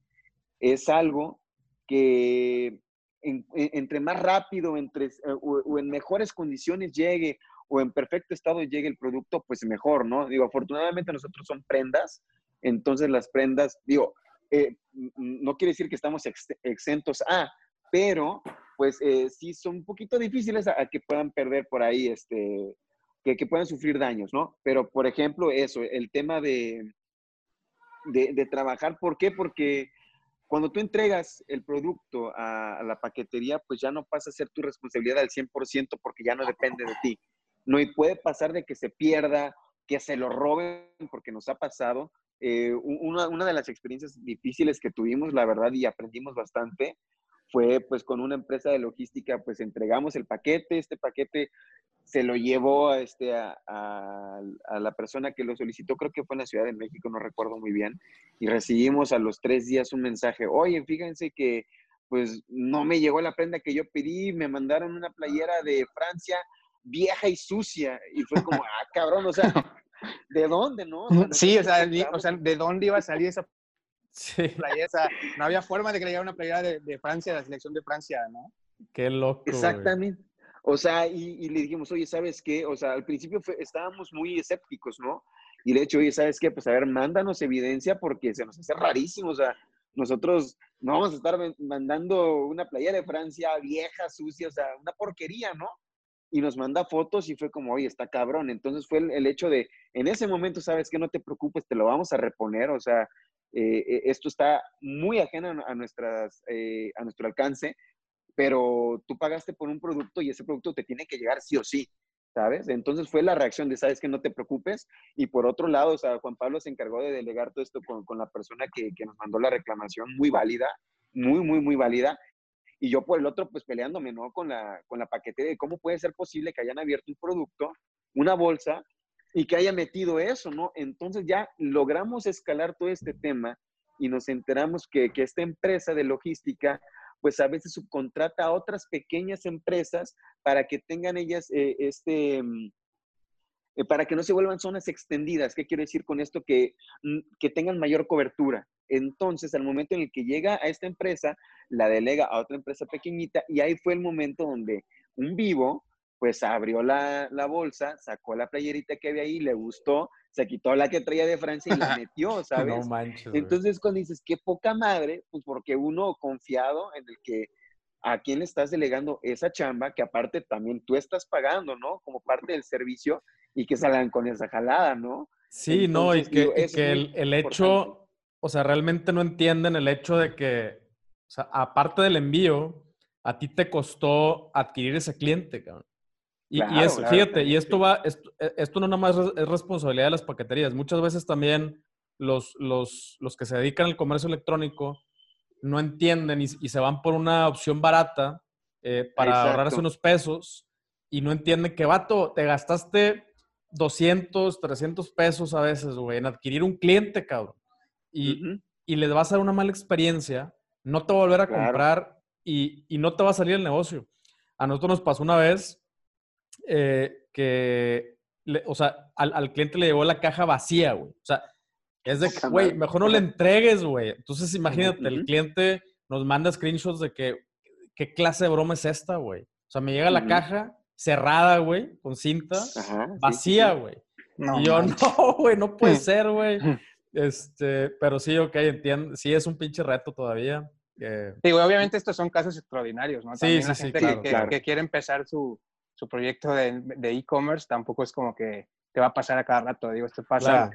es algo que entre más rápido entre, o, en mejores condiciones llegue o en perfecto estado llegue el producto, pues mejor, ¿no? Digo, afortunadamente nosotros son prendas, entonces las prendas, digo, eh, no quiere decir que estamos exentos a, pero pues eh, sí son un poquito difíciles a, que puedan perder por ahí, este, que, que, puedan sufrir daños, ¿no? Pero, por ejemplo, eso, el tema de, de, de trabajar, ¿por qué? Porque cuando tú entregas el producto a, la paquetería, pues ya no pasa a ser tu responsabilidad al 100% porque ya no depende de ti. No, puede pasar de que se pierda, que se lo roben, porque nos ha pasado. Eh, una, de las experiencias difíciles que tuvimos, la verdad, y aprendimos bastante, fue pues con una empresa de logística, pues entregamos el paquete, este paquete se lo llevó a, este, a, a, la persona que lo solicitó, creo que fue en la Ciudad de México, no recuerdo muy bien, y recibimos a los tres días un mensaje, oye, fíjense que pues no me llegó la prenda que yo pedí, me mandaron una playera de Francia vieja y sucia, y fue como, ah, cabrón, o sea, ¿de dónde, no? sí, o sea, o sea, ¿de dónde iba a salir esa playera? O sea, no había forma de que le llegara una playera de, de Francia, de la selección de Francia, ¿no? Qué loco. Exactamente. O sea, y, le dijimos, oye, ¿sabes qué? O sea, al principio estábamos muy escépticos, ¿no? Y le hecho, oye, ¿sabes qué? Pues a ver, mándanos evidencia porque se nos hace rarísimo. O sea, nosotros no vamos a estar mandando una playa de Francia vieja, sucia, o sea, una porquería, ¿no? Y nos manda fotos y fue como, oye, está cabrón. Entonces fue el, hecho de, en ese momento, ¿sabes qué? No te preocupes, te lo vamos a reponer. O sea, eh, eh, esto está muy ajeno a, nuestras, eh, a nuestro alcance pero tú pagaste por un producto y ese producto te tiene que llegar sí o sí, ¿sabes? Entonces fue la reacción de, ¿sabes que No te preocupes. Y por otro lado, o sea, Juan Pablo se encargó de delegar todo esto con, con la persona que, que, nos mandó la reclamación, muy válida, muy, muy, muy válida. Y yo por el otro, pues peleándome, ¿no? Con la, con la paquetería de cómo puede ser posible que hayan abierto un producto, una bolsa, y que haya metido eso, ¿no? Entonces ya logramos escalar todo este tema y nos enteramos que, que esta empresa de logística pues a veces subcontrata a otras pequeñas empresas para que tengan ellas eh, este, mm, eh, para que no se vuelvan zonas extendidas. ¿Qué quiero decir con esto? Que, mm, que tengan mayor cobertura. Entonces, al momento en el que llega a esta empresa, la delega a otra empresa pequeñita y ahí fue el momento donde un vivo, pues abrió la, la bolsa, sacó la playerita que había ahí, le gustó, se quitó la que traía de Francia y la metió, ¿sabes? No manches. Entonces, cuando dices, qué poca madre, pues porque uno confiado en el que a quién le estás delegando esa chamba, que aparte también tú estás pagando, ¿no? Como parte del servicio y que salgan con esa jalada, ¿no? Sí, no, y que, el, el hecho, o sea, realmente no entienden el hecho de que, o sea, aparte del envío, a ti te costó adquirir ese cliente, cabrón. Y, fíjate, y esto va, esto, e, esto, no nada más es responsabilidad de las paqueterías. Muchas veces también los, los, los que se dedican al comercio electrónico no entienden y, se van por una opción barata eh, para ahorrarse unos pesos y no entienden que, vato, te gastaste 200, 300 pesos a veces, güey, en adquirir un cliente, cabrón. Y, y les vas a dar una mala experiencia, no te va a volver a comprar y, y no te va a salir el negocio. A nosotros nos pasó una vez eh, que, o sea, al, cliente le llevó la caja vacía, güey. O sea, es de que, güey, mejor no le entregues, güey. Entonces, imagínate, el cliente nos manda screenshots de que, ¿qué clase de broma es esta, güey? O sea, me llega la caja cerrada, güey, con cinta, vacía, güey. y yo, no, güey, no puede ser, güey. Este, pero sí, ok, entiendo. Sí, es un pinche reto todavía. Sí, güey, obviamente estos son casos extraordinarios, ¿no? También sí, la gente que, quiere empezar su, su proyecto de e-commerce tampoco es como que te va a pasar a cada rato. Digo, esto pasa,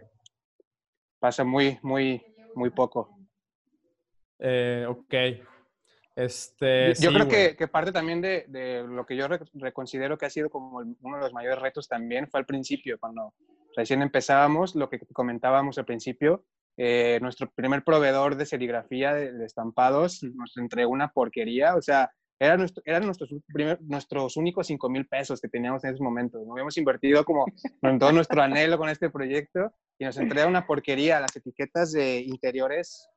pasa muy, muy, muy poco. Eh, ok. Este, yo creo que, que, parte también de, de, lo que yo reconsidero que ha sido como uno de los mayores retos también fue al principio, cuando recién empezábamos, lo que comentábamos al principio, eh, nuestro primer proveedor de serigrafía de, de, estampados nos entregó una porquería, o sea, eran, nuestro, eran nuestros, nuestros únicos 5 mil pesos que teníamos en ese momento. Nos habíamos invertido como en todo nuestro anhelo con este proyecto y nos entrega una porquería. Las etiquetas de interiores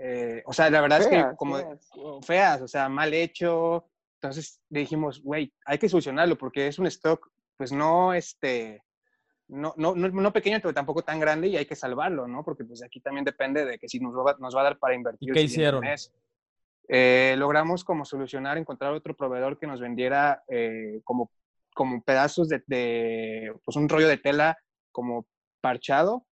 eh, o sea, la verdad es que como feas. o sea, mal hecho. Entonces dijimos, güey, hay que solucionarlo porque es un stock, pues no, este, no, no, no, pequeño, pero tampoco tan grande y hay que salvarlo, ¿no? Porque pues aquí también depende de que si nos va, nos va a dar para invertir. ¿Y qué hicieron? Eh, logramos como solucionar, encontrar otro proveedor que nos vendiera eh, como, como pedazos de, de, pues un rollo de tela como parchado.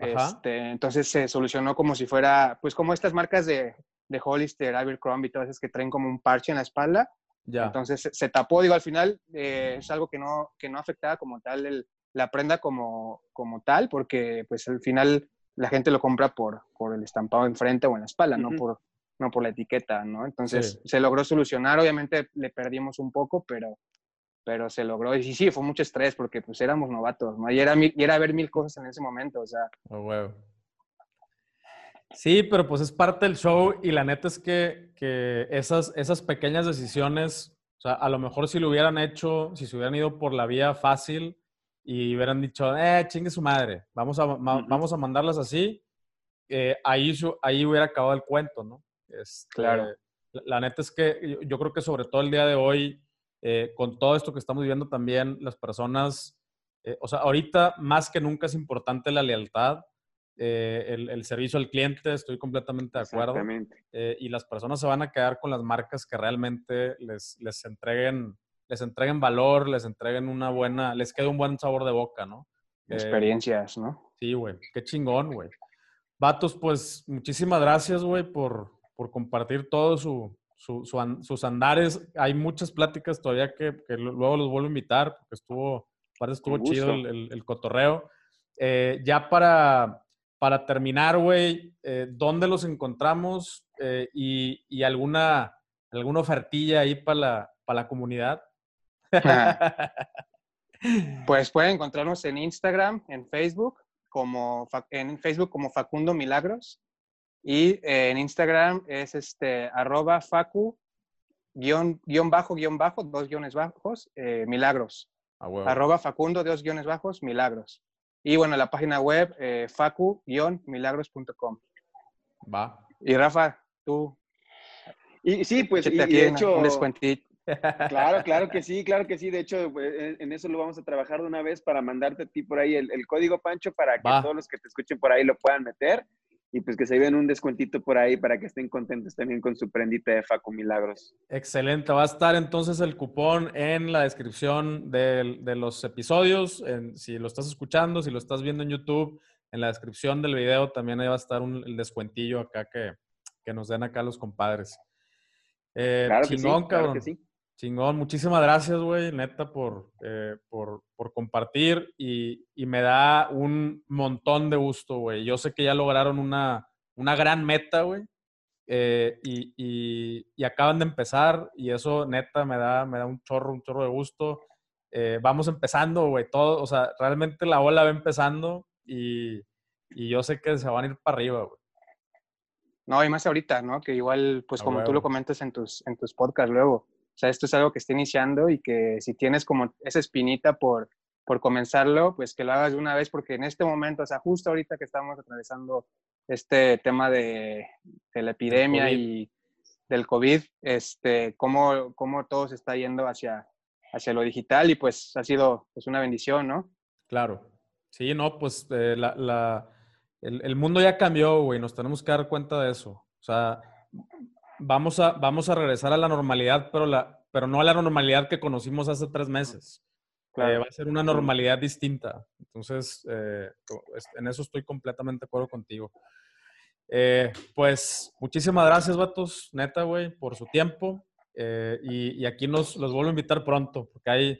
Este, entonces se solucionó como si fuera, pues como estas marcas de, de Hollister, Abercrombie, todas esas que traen como un parche en la espalda. Ya. Entonces se, tapó, digo, al final eh, es algo que no, que no afectaba como tal el, la prenda como, como tal, porque pues al final la gente lo compra por, por el estampado enfrente o en la espalda, no, por, no por la etiqueta, ¿no? Entonces se logró solucionar, obviamente le perdimos un poco, pero, pero se logró. Y sí, fue mucho estrés porque pues éramos novatos, ¿no? Y era, y era ver mil cosas en ese momento, o sea. Oh, Sí, pero pues es parte del show y la neta es que, que esas, esas pequeñas decisiones, o sea, a lo mejor si lo hubieran hecho, si se hubieran ido por la vía fácil, y hubieran dicho, eh, chingue su madre, vamos a, vamos a mandarlas así, eh, ahí, ahí hubiera acabado el cuento, ¿no? Este, claro. La, neta es que yo, creo que sobre todo el día de hoy, eh, con todo esto que estamos viviendo también, las personas, eh, o sea, ahorita más que nunca es importante la lealtad, el, el, servicio al cliente, estoy completamente de acuerdo. y las personas se van a quedar con las marcas que realmente les, les entreguen les entreguen valor, les entreguen una buena, les quede un buen sabor de boca, ¿no? Eh, Experiencias, ¿no? Sí, güey. Qué chingón, güey. Vatos, pues muchísimas gracias, güey, por, por compartir todos su, sus andares. Hay muchas pláticas todavía que, luego los vuelvo a invitar, porque estuvo, parece estuvo chido el, cotorreo. Eh, ya para, para terminar, güey, eh, ¿dónde los encontramos? y, y, alguna, alguna ofertilla ahí para la, para la comunidad. pues pueden encontrarnos en Instagram, en Facebook, como en Facebook como Facundo Milagros y en Instagram es este arroba facu guion, bajo guion bajo dos guiones bajos eh, milagros. Arroba facundo dos guiones bajos milagros. Y bueno la página web eh, facu guion milagros.com va. Y Rafa tú. Y sí pues y, de hecho un descuentito. Claro, claro que sí, claro que sí. De hecho, pues, en eso lo vamos a trabajar de una vez para mandarte a ti por ahí el, código, Pancho, para que todos los que te escuchen por ahí lo puedan meter y pues que se vean un descuentito por ahí para que estén contentos también con su prendita de Faco Milagros. Excelente. Va a estar entonces el cupón en la descripción de, los episodios. si lo estás escuchando, si lo estás viendo en YouTube, en la descripción del video también ahí va a estar un, el descuentillo acá que, nos den acá los compadres. Eh, claro que sí, Claro que sí. Chingón, muchísimas gracias, güey, neta, por, eh, por, por, compartir y, y, me da un montón de gusto, güey. Yo sé que ya lograron una, una gran meta, güey, eh, y, y, y, acaban de empezar y eso, neta, me da, me da un chorro, un chorro de gusto. Eh, vamos empezando, güey, todo, o sea, realmente la ola va empezando y, y yo sé que se van a ir para arriba, güey. No, y más ahorita, ¿no? Que igual, pues como tú lo comentas en tus, en tus podcasts luego, sea, esto es algo que está iniciando y que si tienes como esa espinita por, por comenzarlo, pues que lo hagas de una vez, porque en este momento, o sea, justo ahorita que estamos atravesando este tema de, de la epidemia y del COVID, este, cómo, cómo todo se está yendo hacia, hacia lo digital y pues ha sido pues, una bendición, ¿no? Claro. Sí, no, pues eh, la, la, el, el, mundo ya cambió, güey, nos tenemos que dar cuenta de eso. O sea, vamos a, vamos a regresar a la normalidad, pero, la, pero no a la normalidad que conocimos hace tres meses. Eh, va a ser una normalidad distinta. Entonces, eh, en eso estoy completamente de acuerdo contigo. Eh, pues muchísimas gracias, vatos, neta, güey, por su tiempo. Y, y, aquí nos los vuelvo a invitar pronto, porque hay,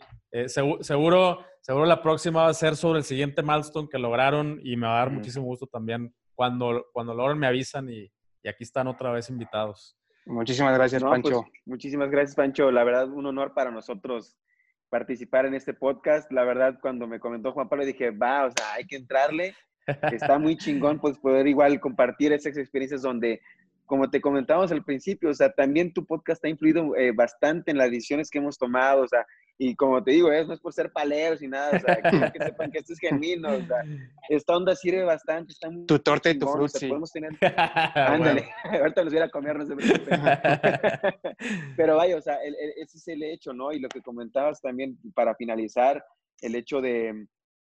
seguro, seguro la próxima va a ser sobre el siguiente milestone que lograron y me va a dar muchísimo gusto también cuando, cuando logren me avisan y, y aquí están otra vez invitados. Muchísimas gracias, pues, Pancho. muchísimas gracias, Pancho. La verdad, un honor para nosotros participar en este podcast. La verdad, cuando me comentó Juan Pablo, dije, va, o sea, hay que entrarle. Está muy chingón, pues, poder igual compartir esas experiencias donde, como te comentábamos al principio, o sea, también tu podcast ha influido eh, bastante en las decisiones que hemos tomado, o sea, Y como te digo, es, no es por ser paleos y nada, o sea, que sepan que esto es genuino, o sea, esta onda sirve bastante. Está muy tu torta y tu chingón, o frutti. sea, podemos tener... Ándale, ahorita los voy a a comer, no se preocupen. Pero vaya, o sea, el- el- ese es el hecho, ¿no? Y lo que comentabas también, para finalizar, el hecho de,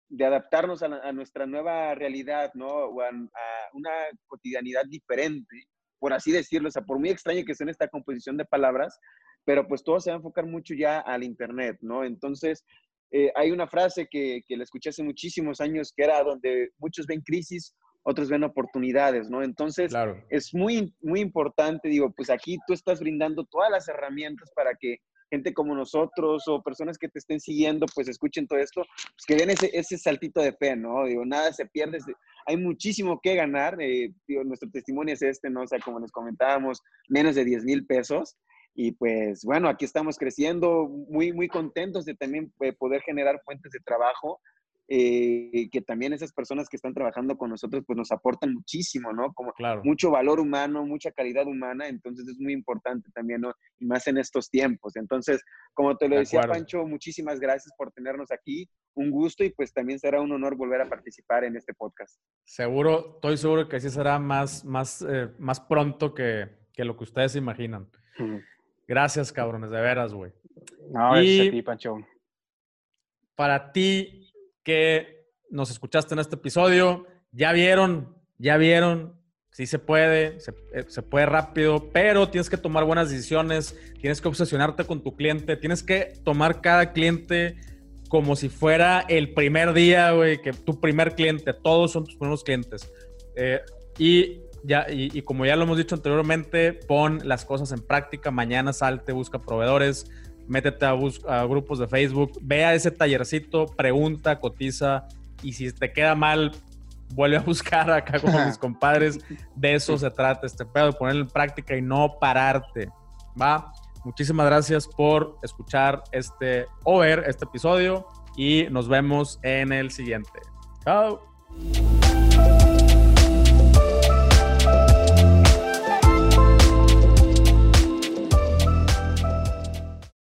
de adaptarnos a, la- a nuestra nueva realidad, ¿no? O a, a una cotidianidad diferente, por así decirlo, o sea, por muy extraño que sea esta composición de palabras, pero pues todo se va a enfocar mucho ya al Internet, ¿no? Entonces, eh, hay una frase que, que la escuché hace muchísimos años que era donde muchos ven crisis, otros ven oportunidades, ¿no? Entonces, Claro. es muy, muy importante, digo, pues aquí tú estás brindando todas las herramientas para que gente como nosotros o personas que te estén siguiendo, pues escuchen todo esto, pues que den ese, ese saltito de fe, ¿no? Digo, nada se pierde, hay muchísimo que ganar, eh, digo, nuestro testimonio es este, ¿no? O sea, como les comentábamos, menos de 10 mil pesos. Y pues bueno, aquí estamos creciendo, muy, muy contentos de también eh, poder generar fuentes de trabajo eh, que también esas personas que están trabajando con nosotros pues nos aportan muchísimo, ¿no? Como Claro. mucho valor humano, mucha calidad humana, entonces es muy importante también, ¿no? Y más en estos tiempos. Entonces, como te lo De decía, acuerdo. Pancho, muchísimas gracias por tenernos aquí, un gusto y pues también será un honor volver a participar en este podcast. Seguro, estoy seguro que así será más, más, eh, más pronto que, que lo que ustedes se imaginan. Gracias, cabrones, de veras, güey. No, Y- a ti, Pancho. Para ti que nos escuchaste en este episodio, ya vieron, ya vieron, sí se puede, se, eh, se puede rápido, pero tienes que tomar buenas decisiones, tienes que obsesionarte con tu cliente, tienes que tomar cada cliente como si fuera el primer día, güey, que tu primer cliente, todos son tus primeros clientes. Eh, y, ya, y, y como ya lo hemos dicho anteriormente, pon las cosas en práctica, mañana salte, busca proveedores, métete a, a grupos de Facebook, ve a ese tallercito, pregunta, cotiza, y si te queda mal, vuelve a buscar acá con mis compadres. De eso se trata este pedo, de ponerlo en práctica y no pararte. ¿Va? Muchísimas gracias por escuchar este o ver este episodio y nos vemos en el siguiente. Chao.